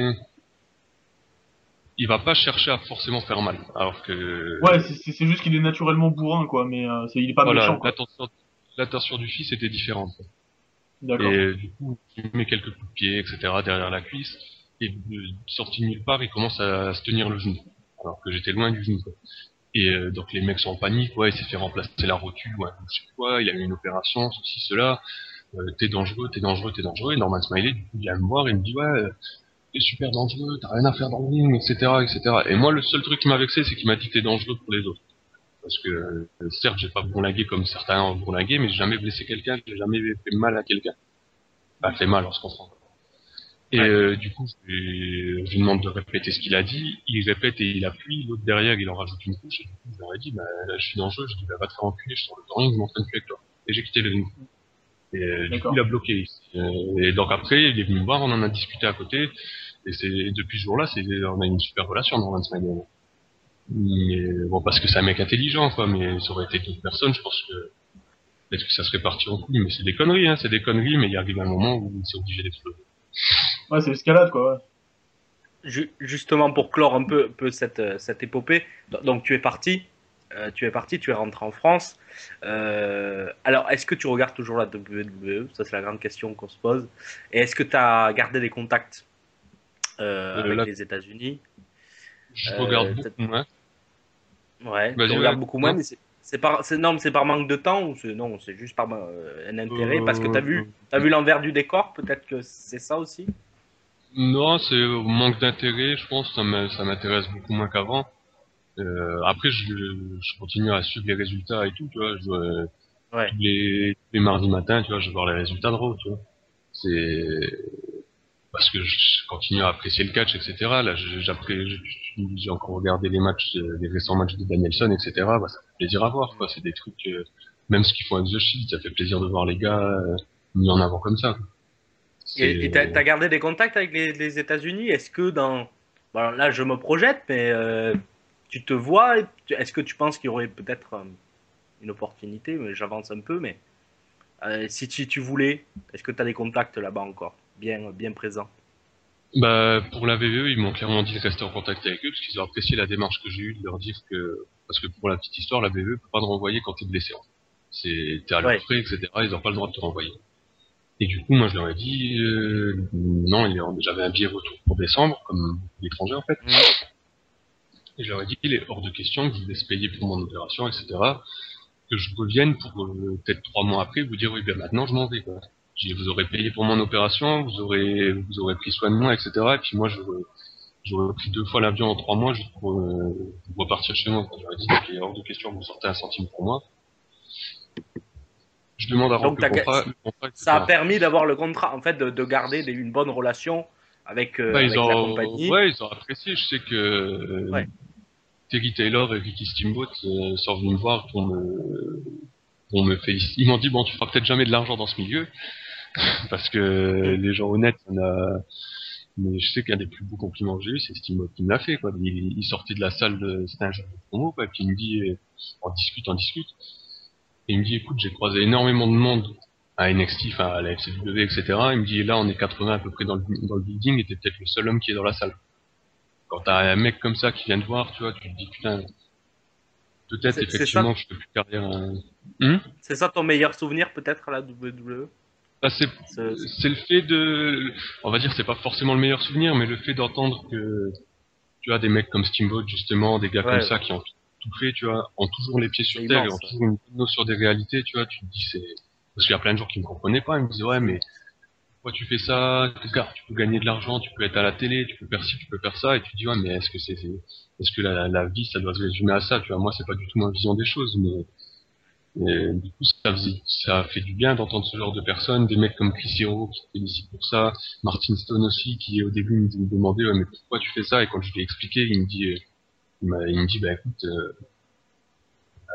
il va pas chercher à forcément faire mal. Alors que Ouais, c'est- juste qu'il est naturellement bourrin, quoi, mais euh, c'est- il est pas voilà, méchant, l'intention du fils était différente. D'accord. Et du coup, il met quelques coups de pied, etc. derrière la cuisse. Et euh, sorti de nulle part, il commence à se tenir le genou. Alors que j'étais loin du genou. Quoi. Et euh, donc les mecs sont en panique, ouais, il s'est fait remplacer la rotule, ouais, je sais quoi, il a eu une opération, ceci, cela. Euh, t'es dangereux, t'es dangereux, t'es dangereux. Et Norman Smiley, du coup, il vient me voir et me dit, ouais, euh, t'es super dangereux, t'as rien à faire dans le ring, etc., etc. Et moi, le seul truc qui m'a vexé, c'est qu'il m'a dit t'es dangereux pour les autres. Parce que, euh, certes, j'ai pas bourlingué comme certains ont bourlingué, mais j'ai jamais blessé quelqu'un, j'ai jamais fait mal à quelqu'un. Enfin, fait mal, on se comprend. Et euh, du coup, je lui, je lui demande de répéter ce qu'il a dit. Il répète et il appuie. L'autre derrière, il en rajoute une couche. Et du coup, je leur ai dit, bah, là, je suis dangereux. Je dis, bah, va te faire enculer, je sors le ring, je m'entraîne plus avec toi. Et j'ai quitté le ring. Et euh, du coup, il a bloqué. Euh, et donc après, il est venu me voir, on en a discuté à côté. Et c'est depuis ce jour-là, c'est on a une super relation dans Vince McMahon. Mais bon, parce que c'est un mec intelligent, quoi. Mais ça aurait été d'autres personnes, je pense que peut-être que ça serait parti en couille. Mais c'est des conneries, hein. C'est des conneries. Mais il arrive un moment où c'est obligé d'exploser. Ouais, c'est l'escalade, quoi, ouais. Justement pour clore un peu, peu cette, euh, cette épopée, do- donc tu es parti, euh, tu es parti, tu es rentré en France. Euh, alors, est-ce que tu regardes toujours la WWE Ça, c'est la grande question qu'on se pose. Et est-ce que tu as gardé des contacts euh, avec les États-Unis? Je regarde beaucoup moins. Ouais, Vas-y, tu regardes beaucoup moins, mais c'est- par, non, c'est par manque de temps ou c'est non, c'est juste par un intérêt? Parce que tu as vu, vu l'envers du décor, peut-être que c'est ça aussi? Non, c'est manque d'intérêt, je pense, ça m'intéresse beaucoup moins qu'avant. Euh, après, je, je continue à suivre les résultats et tout, tu vois. Je, euh, Ouais. les, mardis matins, tu vois, je vais voir les résultats de Raw, tu vois. C'est parce que je continue à apprécier le catch, etc. Là, j'ai encore regardé les matchs, euh, les récents matchs de Danielson, etc. Bah, ça fait plaisir à voir, quoi. C'est des trucs, euh, même ce qu'ils font avec The Shield, ça fait plaisir de voir les gars mis en avant comme ça. quoi. Et tu as, gardé des contacts avec les, les États-Unis? Est-ce que dans. Bon, là, je me projette, mais tu te vois Est-ce que tu penses qu'il y aurait peut-être euh, une opportunité? Mais J'avance un peu, mais euh, si tu, tu voulais, est-ce que tu as des contacts là-bas encore? Bien, bien présents? Bah, pour la VVE, ils m'ont clairement dit de rester en contact avec eux, parce qu'ils ont apprécié la démarche que j'ai eue de leur dire que, parce que pour la petite histoire, la VVE peut pas te renvoyer quand t'es blessé. C'est, t'es à leur Ouais. frais, etc., ils ont pas le droit de te renvoyer. Et du coup, moi, je leur ai dit, euh, non, j'avais un billet retour pour décembre, comme l'étranger, en fait. Mhm. Et je leur ai dit, il est hors de question que je vous laisse payer pour mon opération, etc., que je revienne pour, euh, peut-être trois mois après, vous dire, oui, ben maintenant, je m'en vais, quoi. Dit, vous aurez payé pour mon opération, vous aurez, vous aurez pris soin de moi, etc. Et puis moi, j'aurais, j'aurais pris deux fois l'avion en trois mois juste pour, euh, pour repartir chez moi. J'aurais dit, il est hors de question que vous sortez un centime pour moi. Je demande à Donc, le contrat, le contrat, etc. Ça a permis d'avoir le contrat, en fait, de, de garder des- une bonne relation avec, euh, Bah, avec la ont, compagnie. ouais, ils ont apprécié. Je sais que euh, Ouais. Terry Taylor et Ricky Steamboat euh, sont venus me voir pour me, pour me féliciter. Ils m'ont dit bon, tu feras peut-être jamais de l'argent dans ce milieu, <laughs> parce que les gens honnêtes, on a. Mais je sais qu'un des plus beaux compliments que j'ai eu, c'est Steamboat qui me l'a fait. Quoi. Il, sortait de la salle, de... c'était un jeu de promo, quoi, et puis il me dit, euh, on discute, on discute. Et il me dit, écoute, j'ai croisé énormément de monde à NXT, à la FCW, etc. Il me dit, là, on est 80 à peu près dans le, dans le building, et t'es peut-être le seul homme qui est dans la salle. Quand t'as un mec comme ça qui vient te voir, tu vois, tu te dis, putain, peut-être effectivement je fais plus carrière. hein. Hum? C'est ça ton meilleur souvenir, peut-être, à la WWE Bah, c'est Ce- c'est le fait de, on va dire, c'est pas forcément le meilleur souvenir, mais le fait d'entendre que, tu vois, des mecs comme Steamboat, justement, des gars Ouais. comme ça qui ont tout fait, tu vois, ont toujours les pieds sur terre et ont toujours une notion des réalités, tu vois, tu te dis, c'est, parce qu'il y a plein de gens qui me comprenaient pas, ils me disaient, ouais, mais, pourquoi tu fais ça? Regarde, tu peux gagner de l'argent, tu peux être à la télé, tu peux faire ci, tu peux faire ça, et tu te dis, ouais, mais est-ce que c'est, est-ce que la, vie, ça doit se résumer à ça, tu vois, moi, c'est pas du tout ma vision des choses, mais, du coup, ça, faisait, ça fait du bien d'entendre ce genre de personnes, des mecs comme Chris Hero qui te félicitent pour ça, Martin Stone aussi, qui au début me demandait ouais, mais pourquoi tu fais ça, et quand je lui ai expliqué, il me dit, euh, il, me dit bah écoute, euh,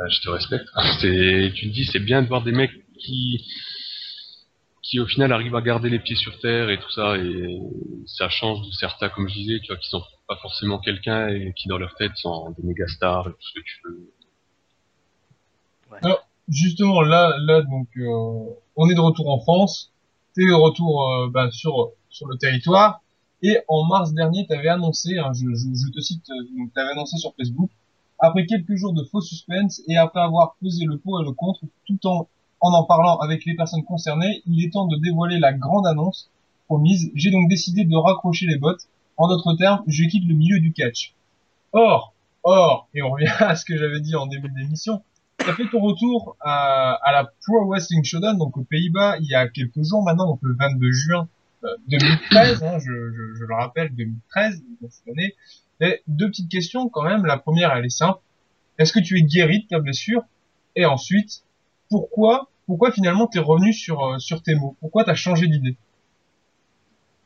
euh, je te respecte. <laughs> Tu te dis c'est bien de voir des mecs qui, qui au final arrivent à garder les pieds sur terre et tout ça, et ça change de certains, comme je disais, tu vois, qui sont pas forcément quelqu'un et qui dans leur tête sont des méga stars et tout ce que tu veux. Justement, là, là, donc, euh, on est de retour en France. T'es de retour euh, bah, sur sur le territoire. Et en mars dernier, tu avais annoncé, hein, je, je, je te cite, tu avais annoncé sur Facebook, après quelques jours de faux suspense et après avoir pesé le pour et le contre, tout en en en parlant avec les personnes concernées, il est temps de dévoiler la grande annonce promise. J'ai donc décidé de raccrocher les bottes. En d'autres termes, je quitte le milieu du catch. Or, or, et on revient <laughs> à ce que j'avais dit en début d'émission, tu as fait ton retour à, à la Pro Wrestling Showdown, donc aux Pays-Bas, il y a quelques jours maintenant, donc le 22 juin euh, 2013, hein, je, je, je le rappelle, 2013, donc cette année. Et deux petites questions quand même. La première, elle est simple. Est-ce que tu es guéri de ta blessure? Et ensuite, pourquoi, pourquoi finalement t'es revenu sur euh, sur tes mots? Pourquoi t'as changé d'idée?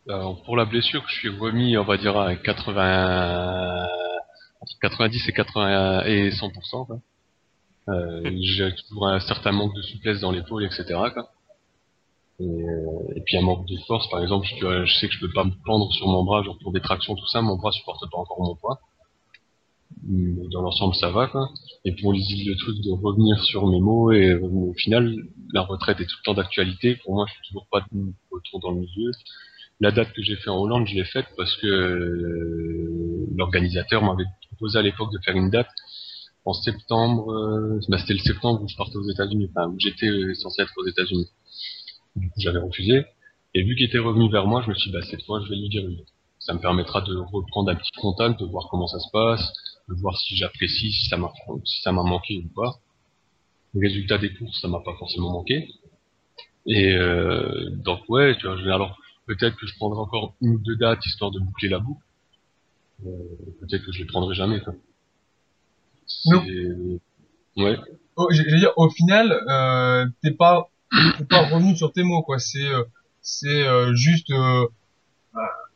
Alors, pour la blessure, je suis remis, on va dire, à 80, entre 90 et 80 et 100%. Quoi. Euh, <laughs> j'ai toujours un certain manque de souplesse dans l'épaule, etc. Quoi. Et, euh, et puis un manque de force, par exemple, je sais que je peux pas me pendre sur mon bras, genre pour des tractions, tout ça, mon bras supporte pas encore mon poids. Mais dans l'ensemble, ça va, quoi. Et pour les le truc de revenir sur mes mots, et au final, la retraite est tout le temps d'actualité. Pour moi, je suis toujours pas de dans le milieu. La date que j'ai fait en Hollande, je l'ai faite parce que euh, l'organisateur m'avait proposé à l'époque de faire une date en septembre. euh, bah, C'était le septembre où je partais aux États-Unis, enfin où j'étais euh, censé être aux États-Unis. J'avais refusé. Et vu qu'il était revenu vers moi, je me suis dit, bah, cette fois, je vais lui dire oui. Ça me permettra de reprendre un petit contact, de voir comment ça se passe, voir si j'apprécie, si ça m'a, si ça m'a manqué ou pas. Le résultat des courses, ça m'a pas forcément manqué. Et euh, donc ouais, tu vois, je alors peut-être que je prendrai encore une ou deux dates histoire de boucler la boucle. Euh, peut-être que je les prendrai jamais. Quoi. Non. Ouais. oh, j'ai- J'allais dire, au final, euh, t'es pas t'es pas revenu sur tes mots, quoi. C'est euh, c'est euh, juste euh,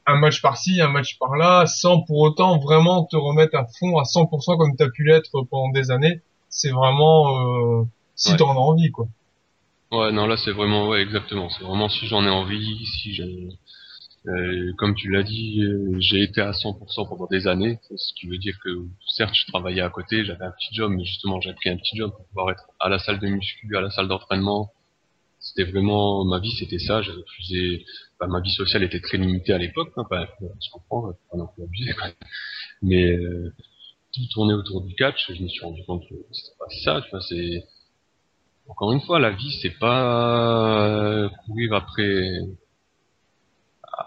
un match par-ci, un match par-là, sans pour autant vraiment te remettre à fond à 100% comme t'as pu l'être pendant des années. C'est vraiment euh, si Ouais. t'en as envie, quoi. Ouais, non, là c'est vraiment, ouais, exactement. C'est vraiment si j'en ai envie, si j'ai, euh, comme tu l'as dit, euh, j'ai été à 100% pendant des années. Ce qui veut dire que, certes, je travaillais à côté, j'avais un petit job, mais justement, j'ai pris un petit job pour pouvoir être à la salle de muscu, à la salle d'entraînement. C'était vraiment, ma vie, c'était ça. J'ai refusé, bah, ma vie sociale était très limitée à l'époque, hein, bah, je comprends, faut pas non plus quoi. Mais, euh, tout tournait autour du catch, je me suis rendu compte que c'était pas ça, tu vois, c'est, encore une fois, la vie, c'est pas euh, courir après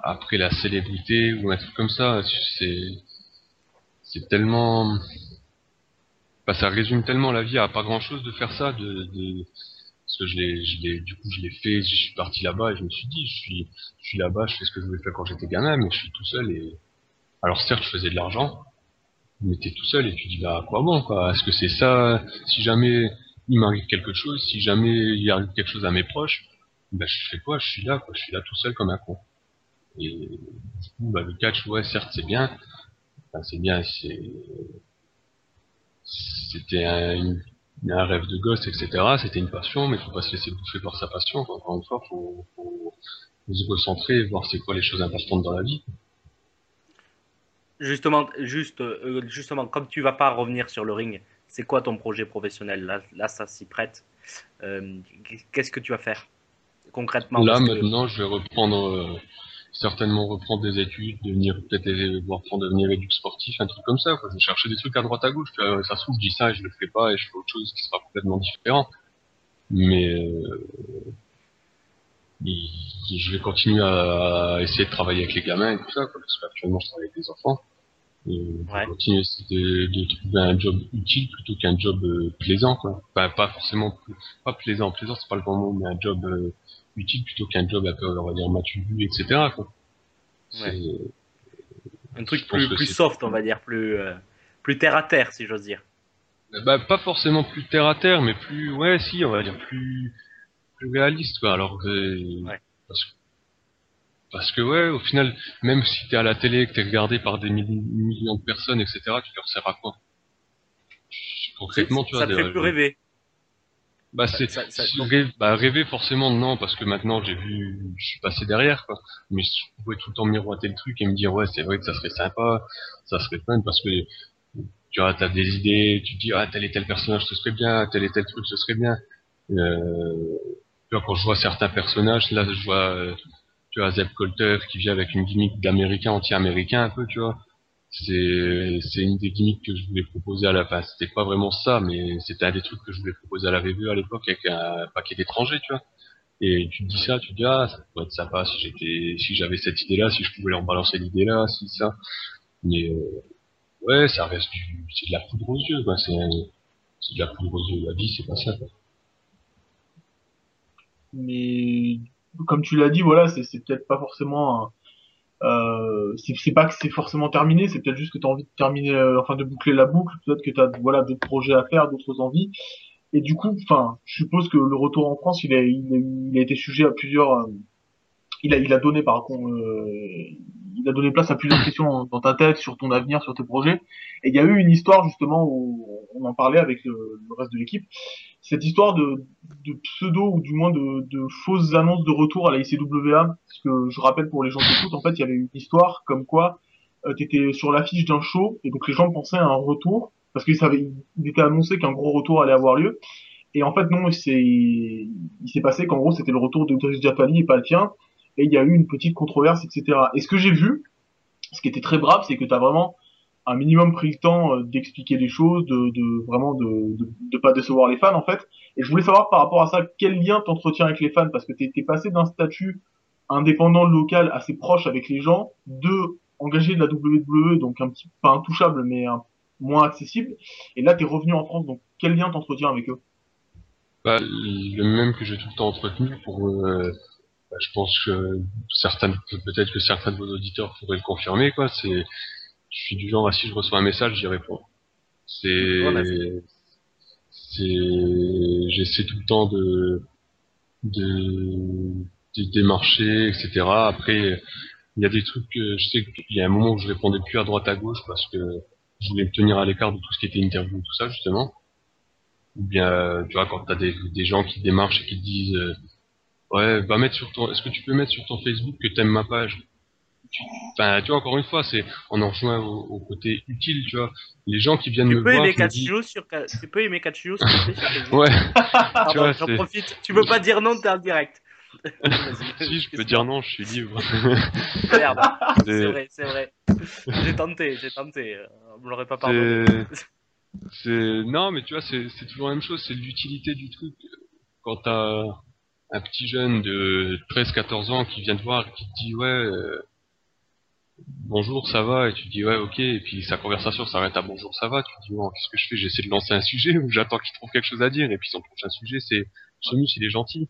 après la célébrité ou un truc comme ça. C'est c'est tellement, bah, ça résume tellement la vie à pas grand chose de faire ça. De, de... parce que je l'ai, du coup, je l'ai fait. Je suis parti là-bas et je me suis dit, je suis, je suis là-bas, je fais ce que je voulais faire quand j'étais gamin, mais je suis tout seul et alors certes, je faisais de l'argent, mais t'es tout seul et tu dis bah à quoi bon quoi? Est-ce que c'est ça? Si jamais il m'arrive quelque chose, si jamais il arrive quelque chose à mes proches, bah je fais quoi? Je suis là, quoi. Je suis là tout seul comme un con. Et du coup, bah, le catch, ouais, certes, c'est bien. Enfin, c'est bien, c'est c'était un, un rêve de gosse, etc. C'était une passion, mais faut pas se laisser bouffer par sa passion. Encore une fois, faut, faut, faut se recentrer, voir c'est quoi les choses importantes dans la vie. Justement, juste, euh, justement, comme tu vas pas revenir sur le ring, c'est quoi ton projet professionnel? Là, là, ça s'y prête. Euh, Qu'est-ce que tu vas faire concrètement? Là, que- maintenant, je vais reprendre, euh, certainement reprendre des études, devenir peut-être les- voir pour devenir éduc sportif, un truc comme ça. Quoi. Je vais chercher des trucs à droite à gauche. Euh, ça se trouve, je dis ça et je le ferai pas et je fais autre chose qui sera complètement différent. Mais euh, et- je vais continuer à essayer de travailler avec les gamins et tout ça, quoi, parce qu'actuellement, je travaille avec des enfants. Et Ouais. continuer à essayer de, de trouver un job utile plutôt qu'un job euh, plaisant. Quoi. Enfin, pas forcément pas plaisant. Plaisant, c'est pas le bon mot, mais un job euh, utile plutôt qu'un job peu, on va dire, matu, etc. Quoi. Un truc plus, soft, on va dire, plus, euh, plus terre à terre, si j'ose dire. Bah, pas forcément plus terre à terre, mais plus, ouais, si, on va dire plus, plus réaliste, quoi. Alors que, Ouais. parce que, parce que, ouais, au final, même si t'es à la télé, que t'es regardé par des milli- millions de personnes, etc., tu leur sers à quoi? Concrètement, tu vois. ça te fait plus rêver. Bah, c'est, ça- ça- c'est- rêver, bah, rêver forcément non, parce que maintenant j'ai vu, je suis passé derrière, quoi. Mais je pouvais tout le temps miroiter le truc et me dire, ouais, c'est vrai que ça serait sympa, ça serait fun, parce que, tu vois, t'as des idées, tu te dis, ah, tel et tel personnage ce serait bien, tel et tel truc ce serait bien. Euh, tu vois, quand je vois certains personnages, là, je vois, tu vois, Zeb Coulter qui vient avec une gimmick d'américain anti-américain un peu, tu vois. C'est, une des gimmicks que je voulais proposer à la fin. C'était pas vraiment ça, mais c'était un des trucs que je voulais proposer à la revue à l'époque avec un paquet d'étrangers, tu vois. Et tu te dis ça, tu te dis, ah, ça pourrait être sympa si j'étais, si j'avais cette idée-là, si je pouvais leur balancer l'idée-là, si ça. Mais, euh, ouais, ça reste du, c'est de la poudre aux yeux, quoi. C'est, c'est de la poudre aux yeux. La vie, c'est pas ça, quoi. mais comme tu l'as dit, voilà, c'est peut-être pas forcément euh, c'est pas que c'est forcément terminé, c'est peut-être juste que tu as envie de terminer, euh, enfin de boucler la boucle, peut-être que tu as voilà d'autres projets à faire, d'autres envies. Et du coup, enfin, je suppose que le retour en France, il a, il il a été sujet à plusieurs, euh, il a, il a donné par contre, euh, il a donné place à plusieurs questions dans, ta tête sur ton avenir, sur tes projets. Et il y a eu une histoire justement où on en parlait avec le reste de l'équipe, cette histoire de, pseudo ou du moins de, fausses annonces de retour à la ICWA. Parce que je rappelle pour les gens qui écoutent, en fait, il y avait une histoire comme quoi euh, tu sur l'affiche d'un show et donc les gens pensaient à un retour parce savaient, il était annoncé qu'un gros retour allait avoir lieu. Et en fait, non, il s'est passé qu'en gros, c'était le retour de Driss Jafali et pas le tien. Et il y a eu une petite controverse, etc. Et ce que j'ai vu, ce qui était très brave, c'est que tu as vraiment un minimum pris le temps euh, d'expliquer les choses, de, de vraiment de, de, de pas décevoir les fans en fait. Et je voulais savoir par rapport à ça, quel lien t'entretiens avec les fans? Parce que t'es es passé d'un statut indépendant local assez proche avec les gens, de engagé de la WWE, donc un petit pas intouchable, mais un, moins accessible. Et là, t'es revenu en France, donc quel lien t'entretiens avec eux? Bah, le même que j'ai tout le temps entretenu pour, euh, bah, je pense que certains, peut-être que certains de vos auditeurs pourraient le confirmer, quoi. C'est, je suis du genre, si je reçois un message, j'y réponds. C'est, Voilà. c'est, j'essaie tout le temps de, de, de démarcher, etc. Après, il y a des trucs que je sais qu'il y a un moment où je répondais plus à droite à gauche parce que je voulais me tenir à l'écart de tout ce qui était interview, tout ça, justement. Ou bien, tu vois, quand t'as des, des gens qui démarchent et qui te disent, euh, ouais, va mettre sur ton, est-ce que tu peux mettre sur ton Facebook que t'aimes ma page? Tu- Enfin, tu vois, encore une fois, c'est, on en rejoint au, au côté utile, tu vois. Les gens qui viennent Tu me peux voir, aimer me Catchio sur, tu peux aimer plaît, sur <laughs> ouais, j'en profite. Tu peux pas dire non, t'es en direct. <laughs> Si, je peux dire non, je suis libre. <laughs> Merde. C'est vrai, c'est vrai. J'ai tenté, j'ai tenté. On me l'aurait pas pardonné. Non, mais tu vois, c'est, c'est toujours la même chose, c'est l'utilité du truc. Quand t'as un petit jeune de 13-14 ans qui vient te voir et qui te dit, ouais, euh, bonjour, ça va, et tu dis, ouais, ok, et puis sa conversation s'arrête à bonjour, ça va, tu dis, bon, qu'est-ce que je fais? J'essaie de lancer un sujet ou j'attends qu'il trouve quelque chose à dire, et puis son prochain sujet, c'est, Chemus, il est gentil.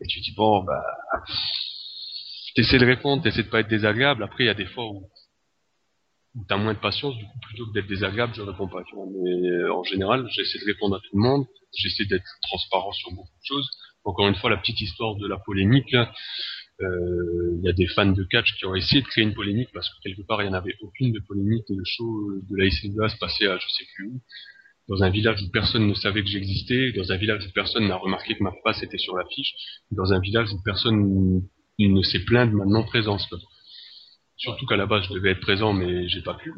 Et tu dis, bon, bah, t'essaies de répondre, t'essaies de pas être désagréable, après, il y a des fois où t'as moins de patience, du coup, plutôt que d'être désagréable, je réponds pas. Mais euh, en général, j'essaie de répondre à tout le monde, j'essaie d'être transparent sur beaucoup de choses. Encore une fois, la petite histoire de la polémique, il y a des fans de catch qui ont essayé de créer une polémique parce que quelque part, il n'y en avait aucune de polémique et le show de la ICWA se passait à je sais plus où. Dans un village où personne ne savait que j'existais, dans un village où personne n'a remarqué que ma face était sur l'affiche, dans un village où personne ne s'est plaint de ma non-présence. Surtout qu'à la base, je devais être présent, mais j'ai pas pu.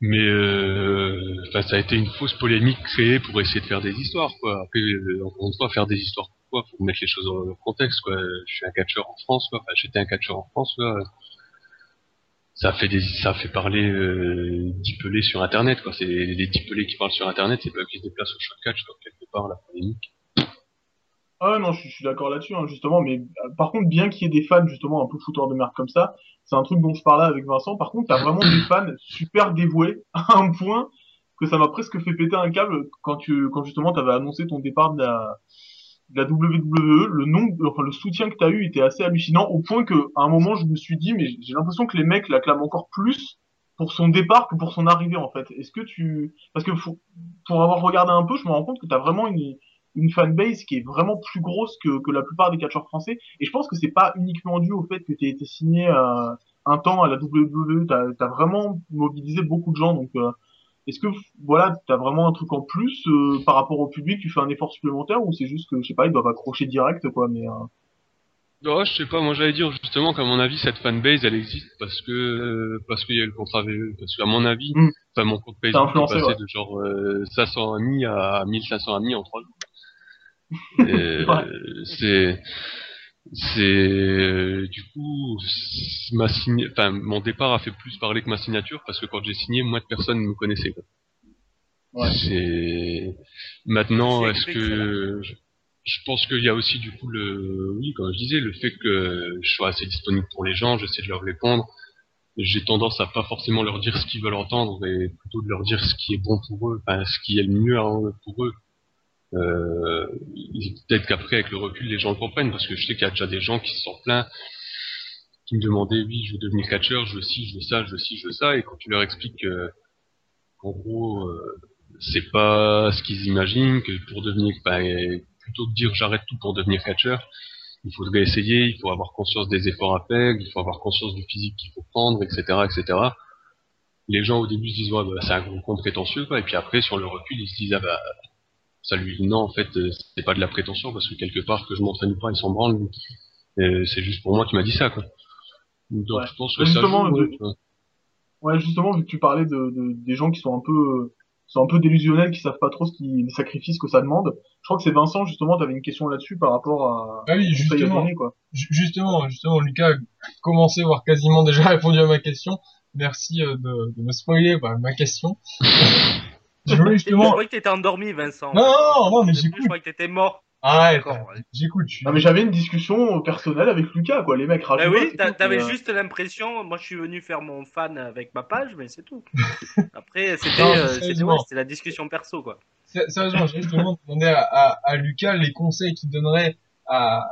Mais euh, ça a été une fausse polémique créée pour essayer de faire des histoires. Quoi. Après, euh, encore une fois, faire des histoires, pourquoi Faut mettre les choses dans leur contexte. Quoi. Je suis un catcheur en France, quoi. Enfin, j'étais un catcheur en France. Quoi. Ça fait des, ça fait parler euh, sur Internet. Quoi. C'est les d'Ipelé qui parlent sur Internet, c'est pas qui se déplacent au show de catch. Quoi. Quelque part, la polémique. Ah non, je, suis d'accord là-dessus, hein, justement, mais euh, par contre, bien qu'il y ait des fans, justement, un peu fouteurs de merde comme ça, c'est un truc dont je parlais avec Vincent, par contre, t'as vraiment des fans super dévoués, <laughs> à un point que ça m'a presque fait péter un câble quand tu, quand justement t'avais annoncé ton départ de la, la WWE, le nombre, enfin, le soutien que t'as eu était assez hallucinant, au point que, à un moment, je me suis dit, mais j'ai l'impression que les mecs l'acclament encore plus pour son départ que pour son arrivée, en fait. Est-ce que tu, parce que faut- pour avoir regardé un peu, je me rends compte que t'as vraiment une, fanbase qui est vraiment plus grosse que, que la plupart des catcheurs français. Et je pense que c'est pas uniquement dû au fait que tu été signé euh, un temps à la WWE. T'as as vraiment mobilisé beaucoup de gens. Donc, euh, est-ce que voilà, t'as vraiment un truc en plus euh, par rapport au public Tu fais un effort supplémentaire ou c'est juste que je sais pas, ils doivent accrocher direct quoi. Mais euh, Ouais, je sais pas, moi j'allais dire justement qu'à mon avis cette fanbase elle existe parce que euh, parce qu'il y a le contrat VE, parce qu'à mon avis, Mm. enfin mon compte Facebook est passé ouais. de genre euh, 500 amis à 1500 amis en 3 jours. <laughs> Ouais. euh, c'est c'est du coup ma sign- enfin mon départ a fait plus parler que ma signature parce que quand j'ai signé, moins de personnes me connaissaient. quoi. Ouais. C'est maintenant est-ce que je, je pense qu'il y a aussi du coup le oui comme je disais le fait que je sois assez disponible pour les gens, j'essaie de leur répondre. J'ai tendance à pas forcément leur dire ce qu'ils veulent entendre, mais plutôt de leur dire ce qui est bon pour eux, enfin, ce qui est le mieux hein, pour eux. Euh, Peut-être qu'après, avec le recul, les gens le comprennent, parce que je sais qu'il y a déjà des gens qui se sont plaints, qui me demandaient, oui, je veux devenir catcheur, je veux ci, je veux ça, je veux ci, je veux ça, et quand tu leur expliques que, en gros, euh, c'est pas ce qu'ils imaginent, que pour devenir, bah, plutôt que de dire j'arrête tout pour devenir catcheur, il faudrait essayer, il faut avoir conscience des efforts à faire, il faut avoir conscience du physique qu'il faut prendre, etc., etc. Les gens au début se disent ouais bah, c'est un gros con prétentieux quoi, et puis après sur le recul ils se disent ah bah ça lui non en fait euh, c'est pas de la prétention parce que quelque part que je m'entraîne pas ils s'en branlent, Euh, c'est juste pour moi qui m'a dit ça quoi. Donc Ouais. je pense que ça justement, joue, de- ouais, tu justement, vu que tu parlais de, de- des gens qui sont un peu, sont un peu délusionnels, qui savent pas trop ce qui, les sacrifices que ça demande. Je crois que c'est Vincent, justement, t'avais une question là-dessus par rapport à, Ah oui, justement. donner, quoi. Ju- Justement, justement, Lucas a commencé à avoir quasiment déjà <laughs> répondu à ma question. Merci euh, de, de me spoiler bah, ma question. Je voulais <laughs> Je justement... croyais que t'étais endormi, Vincent. Non, non, non, mais j'écoute. Je croyais que t'étais mort. D'accord, ouais. j'écoute. je suis- Non, mais j'avais une discussion personnelle avec Lucas, quoi. Les mecs Bah rajoutent. oui, t'a- tout, t'avais euh, juste l'impression, moi je suis venu faire mon fan avec ma page, mais c'est tout. <laughs> Après, c'était euh, ouais, la discussion perso, quoi. Sé- Sérieusement, j'ai justement demandé à, à, à Lucas les conseils qu'il donnerait à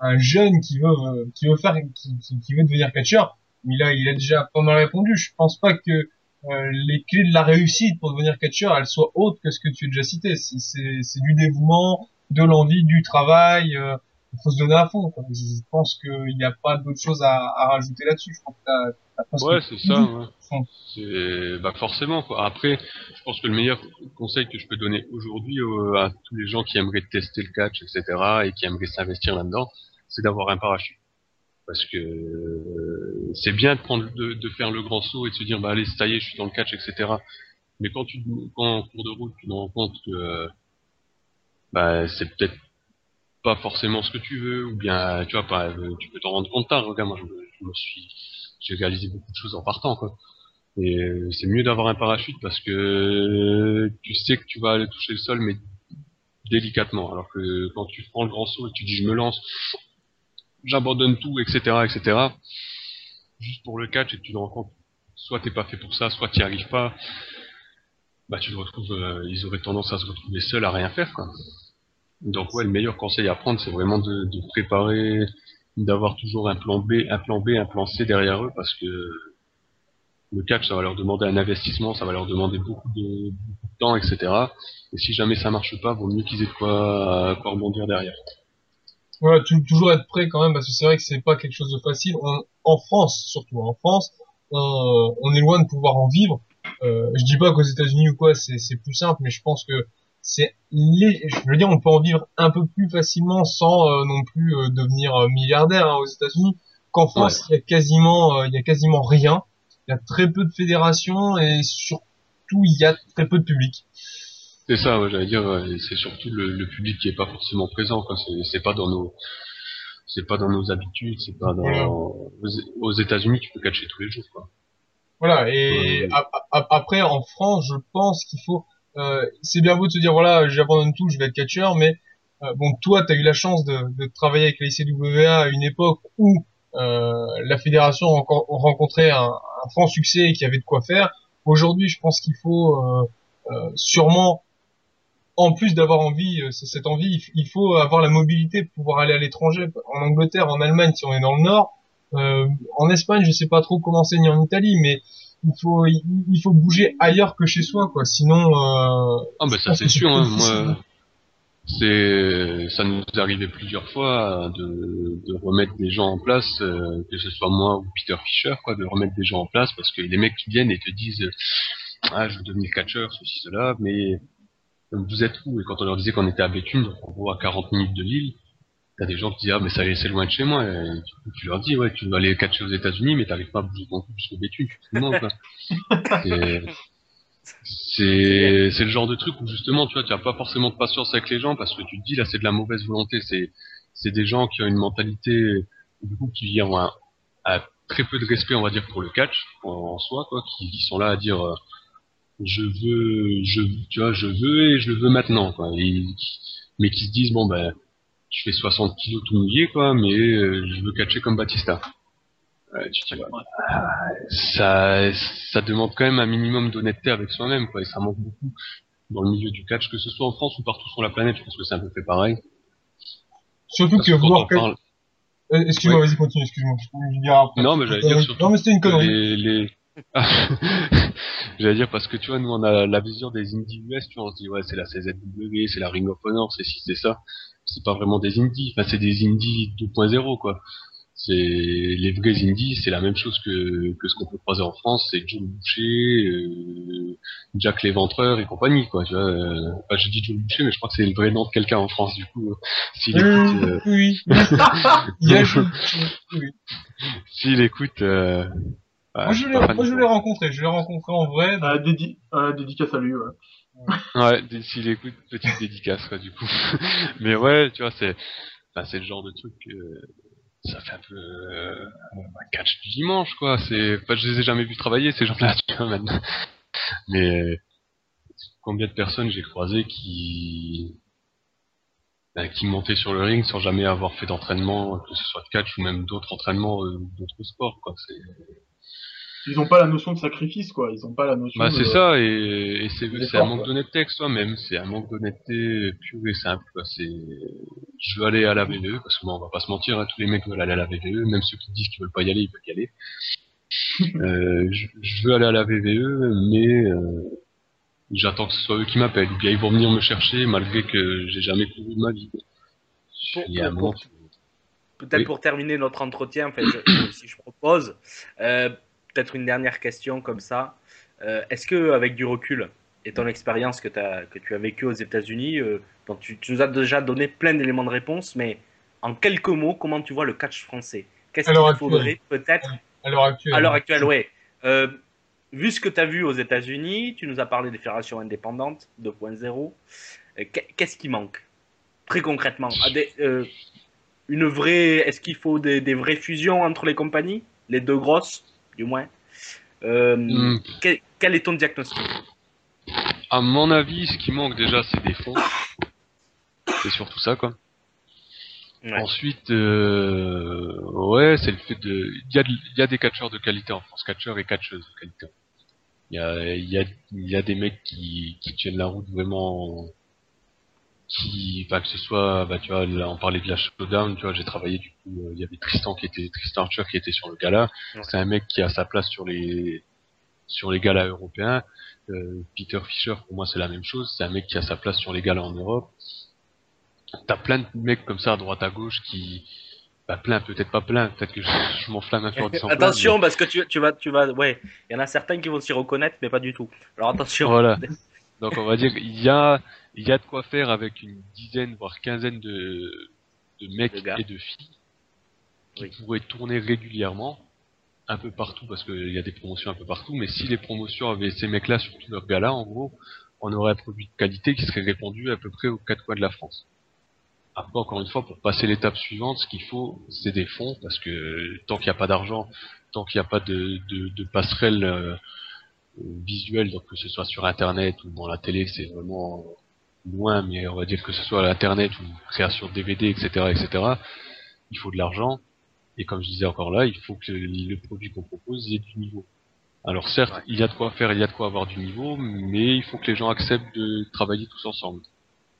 un jeune qui veut euh, qui veut faire qui, qui, qui veut devenir catcheur. Mais là, il a déjà pas mal répondu. Je pense pas que euh, les clés de la réussite pour devenir catcheur, elles soient autres que ce que tu as déjà cité. C'est- du dévouement, de l'envie, du travail. euh, il faut se donner à fond. Quoi. Je pense qu'il n'y a pas d'autre chose à, à rajouter là-dessus. Je pense que t'as- Ouais, c'est ça. Ouais. C'est bah forcément quoi. Après, je pense que le meilleur conseil que je peux donner aujourd'hui euh, à tous les gens qui aimeraient tester le catch, etc., et qui aimeraient s'investir là-dedans, c'est d'avoir un parachute. Parce que euh, c'est bien de faire le grand saut et de se dire bah allez ça y est, je suis dans le catch, etc. Mais quand tu, en cours de route, tu te rends compte que euh, bah c'est peut-être pas forcément ce que tu veux, ou bien tu vois pas, euh, tu peux t'en rendre compte tard. Regarde, moi je, j'ai réalisé beaucoup de choses en partant quoi. Et c'est mieux d'avoir un parachute parce que tu sais que tu vas aller toucher le sol, mais délicatement. Alors que quand tu prends le grand saut et tu dis je me lance, j'abandonne tout, etc., etc., juste pour le catch et tu te rends compte, soit t'es pas fait pour ça, soit t'y arrives pas, bah tu te retrouves, euh, ils auraient tendance à se retrouver seuls à rien faire, quoi. Donc ouais, le meilleur conseil à prendre, c'est vraiment de, préparer, d'avoir toujours un plan B, un plan B, un plan C derrière eux, parce que le catch, ça va leur demander un investissement, ça va leur demander beaucoup de, beaucoup temps, etc. Et si jamais ça marche pas, vaut mieux qu'ils aient quoi, quoi rebondir derrière. Voilà, tu- toujours être prêt quand même, parce que c'est vrai que c'est pas quelque chose de facile. On- en France, surtout en France, on, on est loin de pouvoir en vivre. Euh, je dis pas qu'aux États-Unis ou quoi, c'est c'est plus simple, mais je pense que c'est les, je veux dire, on peut en vivre un peu plus facilement sans euh, non plus euh, devenir euh, milliardaire hein, aux États-Unis. Qu'en France, il y a quasiment, euh, il y a quasiment rien. Il y a très peu de fédérations et surtout il y a très peu de public. C'est ça, ouais, j'allais dire, ouais, c'est surtout le, le public qui est pas forcément présent, quoi. C'est, c'est pas dans nos, c'est pas dans nos habitudes, c'est pas dans, Voilà. aux, aux États-Unis, tu peux catcher tous les jours, quoi. Voilà, et Ouais. a- a- après en France, je pense qu'il faut. Euh, c'est bien beau de se dire voilà, j'abandonne tout, je vais être catcheur, mais euh, bon, toi, tu as eu la chance de, de travailler avec la ICWA à une époque où euh, la fédération rencontrait un, un franc succès et qu'il y avait de quoi faire. Aujourd'hui, je pense qu'il faut euh, euh, sûrement, en plus d'avoir envie, euh, cette envie, il faut avoir la mobilité pour pouvoir aller à l'étranger, en Angleterre, en Allemagne, si on est dans le Nord. Euh, en Espagne, je sais pas trop comment c'est ni en Italie, mais il faut il, faut bouger ailleurs que chez soi, quoi. Sinon, euh, Ah, bah, ça, c'est sûr, hein. c'est, ça nous est arrivé plusieurs fois de, de remettre des gens en place, euh, que ce soit moi ou Peter Fischer, quoi, de remettre des gens en place parce que les mecs qui viennent et te disent, ah, je veux devenir catcheur, ceci, cela, mais vous êtes où? Et quand on leur disait qu'on était à Béthune, en gros, à 40 minutes de Lille, t'as des gens qui disent, ah, mais ça c'est loin de chez moi, et coup, tu leur dis, ouais, tu vas aller catcher aux États-Unis, mais t'arrives pas à bouger ton cul jusqu'au Béthune, tu te. <laughs> C'est- c'est c'est le genre de truc où justement tu vois tu as pas forcément de patience avec les gens parce que tu te dis là c'est de la mauvaise volonté c'est c'est des gens qui ont une mentalité du coup qui ont un, un très peu de respect, on va dire, pour le catch en, en soi, quoi, qui, qui sont là à dire euh, je veux, je, tu vois, je veux et je le veux maintenant, quoi. Et- mais qui se disent bon ben, je fais 60 kilos tout mouillé, quoi, mais euh, je veux catcher comme Batista. Ouais, tu te dis, bah, ça, ça demande quand même un minimum d'honnêteté avec soi-même, quoi, et ça manque beaucoup dans le milieu du catch, que ce soit en France ou partout sur la planète, je pense que c'est un peu fait pareil. Surtout Parce que voir parle, Euh, Excuse-moi, vas-y, continue, excuse-moi. Je peux le dire après. Non, mais j'allais dire surtout Non, mais c'était une connerie. les, les... <laughs> j'allais dire parce que tu vois, nous on a la vision des indies US, tu vois, on se dit ouais, c'est la CZW, c'est la Ring of Honor, c'est ci, c'est ça. C'est pas vraiment des indies, enfin c'est des indies 2.0 quoi. C'est les vrais indies, c'est la même chose que, que ce qu'on peut croiser en France, c'est Joe Boucher, euh, Jack l'Éventreur et compagnie quoi. Tu vois, euh... enfin, je dis Joe Boucher, mais je crois que c'est le vrai nom de quelqu'un en France du coup. euh, S'il écoute, euh, <laughs> <laughs> Oui, s'il écoute, euh... Moi, je l'ai, pas moi, je rencontré. Je l'ai rencontré en vrai. Euh, dédi euh, dédicace à lui, ouais. Ouais, s'il écoute, petite dédicace, quoi, du coup. <laughs> Mais ouais, tu vois, c'est, enfin, c'est le genre de truc, euh, ça fait un peu, euh, un catch du dimanche, quoi. C'est, enfin, je les ai jamais vus travailler, ces gens-là, tu vois, maintenant. Mais, combien de personnes j'ai croisées qui, ben, qui montaient sur le ring sans jamais avoir fait d'entraînement, que ce soit de catch ou même d'autres entraînements, euh, d'autres sports, quoi. C'est, Ils ont pas la notion de sacrifice, quoi. Ils ont pas la notion Bah de... c'est ça, et, et c'est un manque d'honnêteté avec soi-même, c'est un manque d'honnêteté pur et simple. C'est, je veux aller à la VVE, parce que bon, on va pas se mentir, hein, tous les mecs veulent aller à la VVE, même ceux qui disent qu'ils veulent pas y aller, ils veulent y aller. <laughs> Euh, je, je veux aller à la VVE, mais euh, j'attends que ce soit eux qui m'appellent. Ou bien ils vont venir me chercher malgré que j'ai jamais couru de ma vie. Pour- Il y a un pour- moment, Peut-être Oui. pour terminer notre entretien, en fait, <coughs> si je propose, euh, peut-être une dernière question comme ça. Euh, Est-ce que avec du recul et ton expérience que, tu as vécue aux États-Unis, euh, tu, tu nous as déjà donné plein d'éléments de réponse, mais en quelques mots, comment tu vois le catch français? Qu'est-ce qu'il faudrait peut-être À l'heure actuelle. à l'heure actuelle, ouais. Euh, vu ce que tu as vu aux États-Unis, tu nous as parlé des fédérations indépendantes 2.0. euh, qu'est- Qu'est-ce qui manque Très concrètement? Ah, des- une vraie. Est-ce qu'il faut des, des vraies fusions entre les compagnies? Les deux grosses, du moins. Euh, Hmm. quel, quel est ton diagnostic? À mon avis, ce qui manque déjà, c'est des fonds. C'est surtout ça, quoi. Ouais. Ensuite, euh, ouais, c'est le fait de, il y a, de- il y a des catcheurs de qualité en France, catcheurs et catcheuses de qualité. Il y a, il y a, il y a des mecs qui, qui tiennent la route vraiment, qui, enfin que ce soit, bah tu vois, là on parlait de la showdown, tu vois, j'ai travaillé du coup, euh, il y avait Tristan qui était, Tristan Archer qui était sur le gala. Ouais. C'est un mec qui a sa place sur les, sur les galas européens. Euh, Peter Fischer, pour moi, c'est la même chose. C'est un mec qui a sa place sur les galas en Europe. T'as plein de mecs comme ça à droite à gauche qui, bah plein, peut-être pas plein, peut-être que je, je m'enflamme un peu en disant plein, Attention, parce que tu, tu vas, tu vas, ouais, il y en a certains qui vont s'y reconnaître, mais pas du tout. Alors mais attention. Voilà. <laughs> Donc on va dire il y a, il y a de quoi faire avec une dizaine voire quinzaine de, de mecs De et de filles qui Oui. pourraient tourner régulièrement un peu partout parce qu'il y a des promotions un peu partout. Mais si les promotions avaient ces mecs-là sur tous leurs galas, en gros, on aurait un produit de qualité qui serait répandu à peu près aux quatre coins de la France. Après, encore une fois, pour passer l'étape suivante, ce qu'il faut, c'est des fonds, parce que tant qu'il n'y a pas d'argent, tant qu'il n'y a pas de, de, de passerelle euh, euh, visuelle, donc que ce soit sur Internet ou dans la télé, c'est vraiment loin, mais on va dire que ce soit à l'Internet ou création de DVD, etc., etc., il faut de l'argent. Et comme je disais encore là, il faut que le, produit qu'on propose ait du niveau. Alors certes, Ouais. il y a de quoi faire, il y a de quoi avoir du niveau, mais il faut que les gens acceptent de travailler tous ensemble.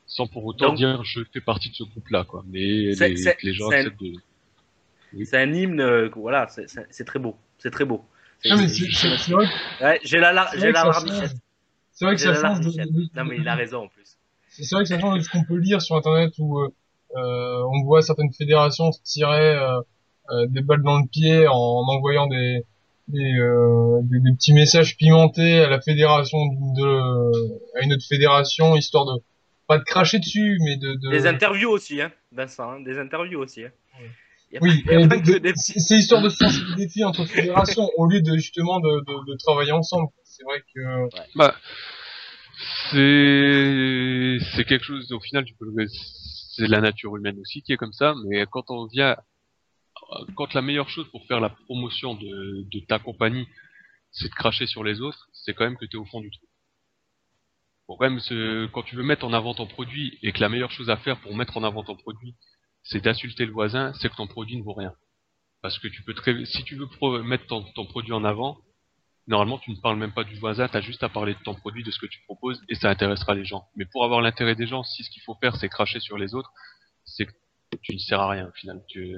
Sans pour autant Donc- dire je fais partie de ce groupe-là, quoi. Mais C'est- les, les gens c'est un- acceptent de... C'est un hymne, euh, voilà, c'est- très beau. C'est très beau. J'ai la, la- c'est j'ai vrai que ça change. De- Non, mais il a raison en plus. C'est vrai que ça change de ce qu'on peut lire sur internet où euh, euh, on voit certaines fédérations se tirer euh, euh, des balles dans le pied en, envoyant des des, euh, des des petits messages pimentés à la fédération de à une autre fédération histoire de pas de cracher dessus mais de, de... Des interviews aussi, hein, Vincent, hein, des interviews aussi. Hein. Oui des- c'est histoire de sensibiliser des filles entre fédérations au lieu de justement de, de, de travailler ensemble c'est vrai que Bah, c'est c'est quelque chose. Au final, tu peux c'est la nature humaine aussi qui est comme ça, mais quand on vient, quand la meilleure chose pour faire la promotion de, de ta compagnie, c'est de cracher sur les autres, c'est quand même que tu es au fond du trou. Bon, quand quand tu veux mettre en avant ton produit et que la meilleure chose à faire pour mettre en avant ton produit, c'est d'insulter le voisin, c'est que ton produit ne vaut rien. Parce que tu peux très, si tu veux mettre ton, ton produit en avant, normalement tu ne parles même pas du voisin, tu as juste à parler de ton produit, de ce que tu proposes, et ça intéressera les gens. Mais pour avoir l'intérêt des gens, si ce qu'il faut faire c'est cracher sur les autres, c'est que tu ne sers à rien au final. Tu...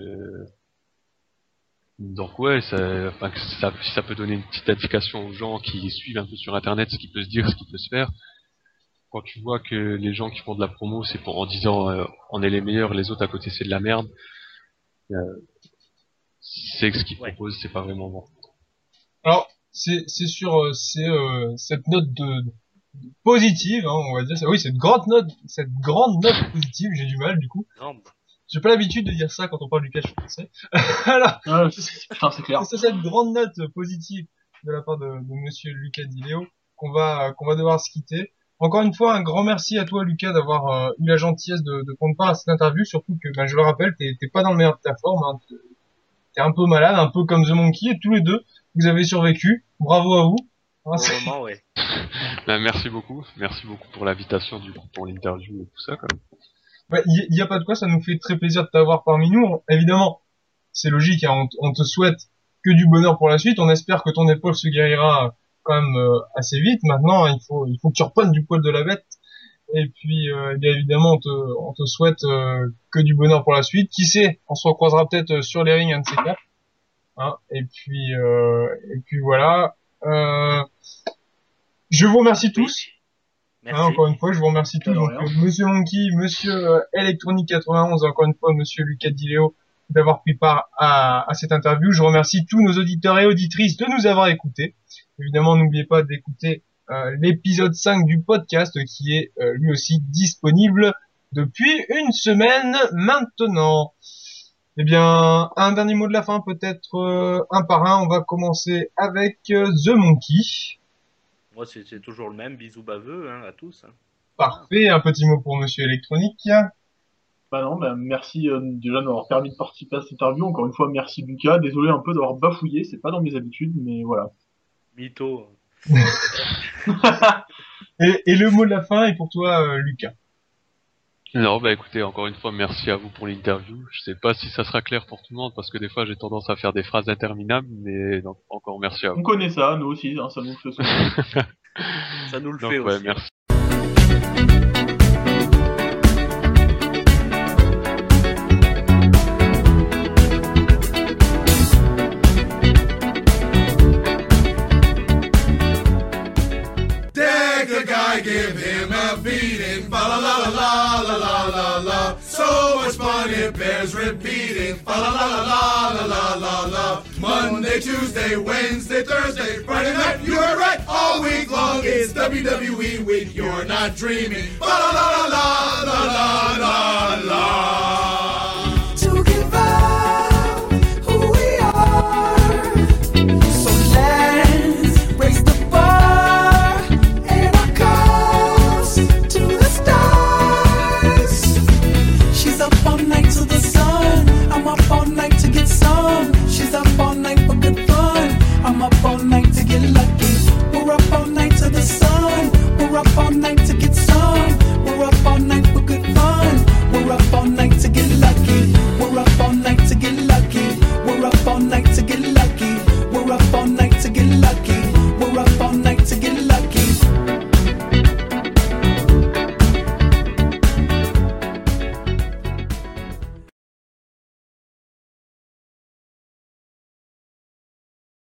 Donc ouais, ça, enfin, ça, si ça peut donner une petite indication aux gens qui suivent un peu sur internet ce qui peut se dire, ce qui peut se faire. Quand tu vois que les gens qui font de la promo, c'est pour en disant euh, on est les meilleurs, les autres à côté c'est de la merde, euh, c'est que ce qu'ils Ouais. proposent, c'est pas vraiment bon. Alors, c'est c'est sur euh, c'est euh, cette note de de positive, hein, on va dire. Oui, cette grande note, cette grande note positive. J'ai du mal du coup. Non, J'ai pas l'habitude de dire ça quand on parle du catch français. <laughs> Alors, Ouais, c'est- clair. c'est cette grande note positive de la part de, de Monsieur Lucas Dileo qu'on va qu'on va devoir se quitter. Encore une fois, un grand merci à toi, Lucas, d'avoir euh, eu la gentillesse de, de prendre part à cette interview. Surtout que, ben, je le rappelle, t'es t'es pas dans le meilleur de ta forme. Hein, T'es- t'es un peu malade, un peu comme The Monkey, et tous les deux, vous avez survécu. Bravo à vous. Pour c'est- le moment, ouais. <laughs> Ben, merci beaucoup, merci beaucoup pour l'invitation, du coup, pour l'interview et tout ça. Quand même. Ouais, il y, y a pas de quoi, ça nous fait très plaisir de t'avoir parmi nous. Évidemment, c'est logique, hein, on, te souhaite que du bonheur pour la suite. On espère que ton épaule se guérira euh, quand même euh, assez vite. Maintenant, il faut, il faut que tu reprennes du poil de la bête. Et puis, euh, eh bien évidemment, on te, on te souhaite euh, que du bonheur pour la suite. Qui sait, on se recroisera peut-être sur les rings un de ces quatre. Hein, et puis, euh, et puis voilà. Euh, je vous remercie tous. Merci. Hein, encore une fois, je vous remercie tous. Donc, Monsieur Monkey, Monsieur euh, Electronic 91, encore une fois, Monsieur Lucas Dileo, d'avoir pris part à, à cette interview. Je remercie tous nos auditeurs et auditrices de nous avoir écoutés. Évidemment, n'oubliez pas d'écouter euh, l'épisode 5 du podcast qui est euh, lui aussi disponible depuis une semaine maintenant. Eh bien, un dernier mot de la fin, peut-être euh, un par un. On va commencer avec euh, The Monkey. Moi, c'est c'est toujours le même. Bisous baveux hein, à tous. hein. Parfait. Un petit mot pour Monsieur Electronic. Bah non, bah merci euh, déjà de m'avoir permis de participer à cette interview. Encore une fois, merci Lucas. Désolé un peu d'avoir bafouillé, c'est pas dans mes habitudes, mais voilà. Mytho. <laughs> <laughs> Et, et le mot de la fin est pour toi, euh, Lucas. Non, bah écoutez, encore une fois, merci à vous pour l'interview. Je sais pas si ça sera clair pour tout le monde parce que des fois j'ai tendance à faire des phrases interminables, mais donc encore merci à vous. On connaît ça, nous aussi, hein, ça nous le fait. <laughs> Ça nous le Donc fait ouais, aussi. merci. always repeating fa la la la la la la la Monday, Tuesday, Wednesday, Thursday, Friday night. You are right, all week long it's WWE week. You're not dreaming. Fa la la la la la la la. up all night